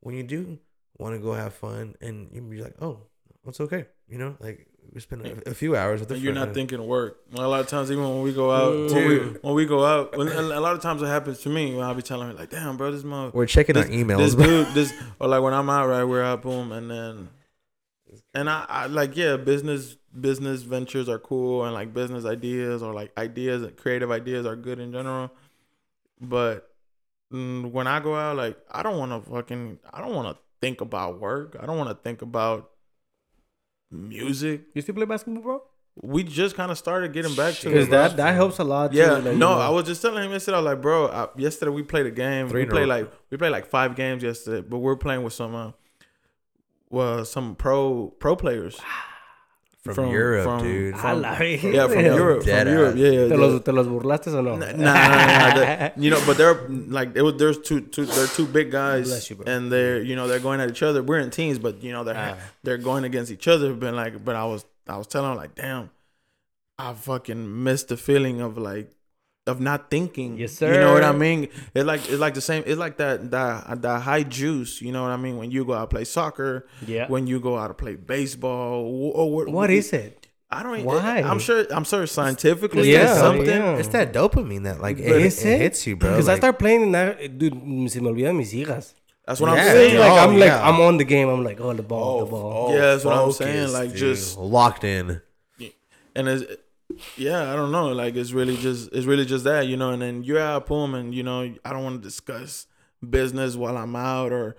when you do want to go have fun and you be like, oh, it's okay. You know, like we spend a, a few hours with the And you're not thinking work. A lot of times, even when we go out, when, we, when we go out, when, a lot of times it happens to me. When I'll be telling her like, "Damn, bro, this mother, We're checking this, our emails. this bro. dude, this or like when I'm out, right, we're out, boom, and then, and I, I like, yeah, business business ventures are cool, and like business ideas or like ideas, creative ideas are good in general, but mm, when I go out, like, I don't want to fucking, I don't want to think about work. I don't want to think about music. You still play basketball, bro? We just kind of started getting back to Because that, that helps a lot. too, Yeah, like, you no, know. I was just telling him yesterday. I was like, bro, I, yesterday we played a game. Three we played like we played like five games yesterday, but we're playing with some, uh, well, some pro pro players. From, from- Europe, from- dude. A from- la verga. Yeah, from Europe. From Dead Europe. Yeah, yeah. ¿Te yeah. los, ¿Te los burlaste o no? Nah, nah, nah, nah, the- you know, but they're like it was, there's two, two, they're two big guys, Bless you, bro. and they're you know they're going at each other. We're in teams, but you know they're Ah. they're going against each other. But like, but I was I was telling them like, damn, I fucking missed the feeling of like of not thinking. Yes, You know what I mean? It's like it's like the same. It's like that that that high juice. You know what I mean? When you go out to play soccer, Yeah. when you go out to play baseball, or what, What is it? I don't. even- Why? I'm sure. I'm sure scientifically, Yeah, it's something. yeah. It's that dopamine that like it, But it, is it? hits you, bro. Because I start playing and I, dude, mm, se me olvidan mis hijas. That's what Yeah, I'm saying. like Oh, I'm like yeah. I'm on the game. I'm like, oh, the ball, the Oh, ball. oh. Yeah, that's what I'm saying, like, dude. just- locked in. and it's yeah, I don't know. Like it's really just it's really just that, you know. And then you're out boom, and you know I don't want to discuss business while I'm out or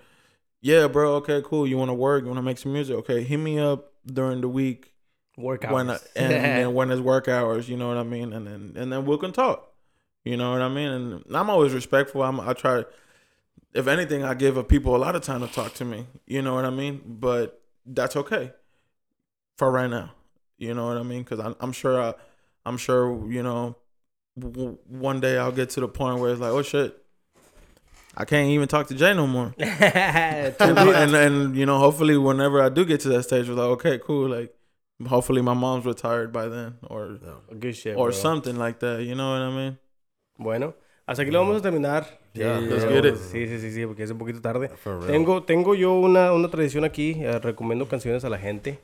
yeah, bro. Okay, cool. You want to work? You want to make some music? Okay, hit me up during the week Workout. when I, and, and when it's work hours. You know what I mean? And then and then we can talk. You know what I mean? And I'm always respectful. I'm I try. If anything, I give people a lot of time to talk to me. You know what I mean? But that's okay for right now. You know what I mean? Because I'm, I'm sure I, I'm sure you know, w- one day I'll get to the point where it's like, oh shit, I can't even talk to Jay no more. and, and and you know, hopefully, whenever I do get to that stage, it's like, okay, cool, like Hopefully, my mom's retired by then, or Good shit, or bro. something like that. You know what I mean? Bueno, hasta aquí lo vamos a terminar. Yeah, let's get it. Sí, sí, sí, sí, porque es un poquito tarde. For real. Tengo, tengo yo una, una tradición aquí. eh, recomiendo canciones a la gente.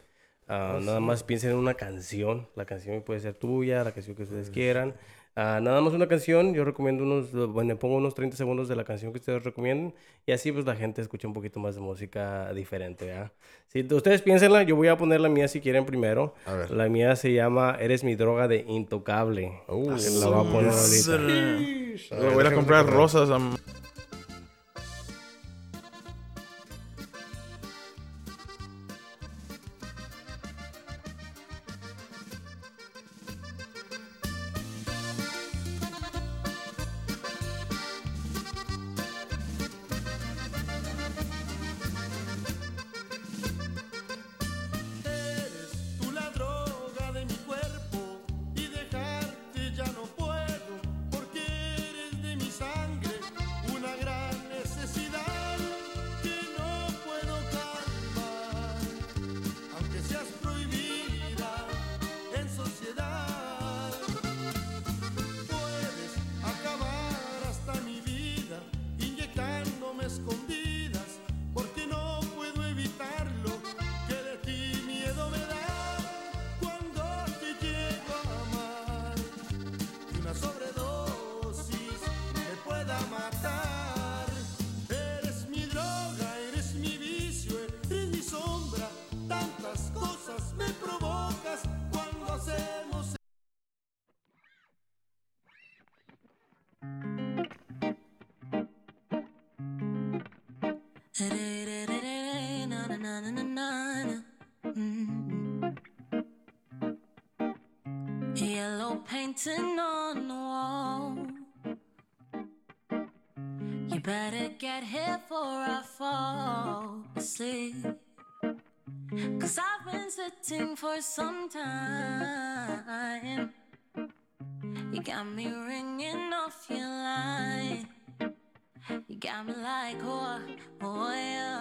Ah, nada más piensen en una canción. La canción puede ser tuya, la canción que ustedes quieran. Ah, nada más una canción. Yo recomiendo unos, bueno, pongo unos 30 segundos de la canción que ustedes recomienden. Y así pues la gente escucha un poquito más de música diferente, ¿verdad? Si ustedes piénsenla, yo voy a poner la mía si quieren primero. A ver. La mía se llama Eres mi droga de Intocable. Uh, la voy a poner ahorita. Voy a comprar rosas. am- Mm-hmm. Yellow painting on the wall. You better get here before I fall asleep. Cause I've been sitting for some time. You got me ringing off your line. You got me like, oh, yeah.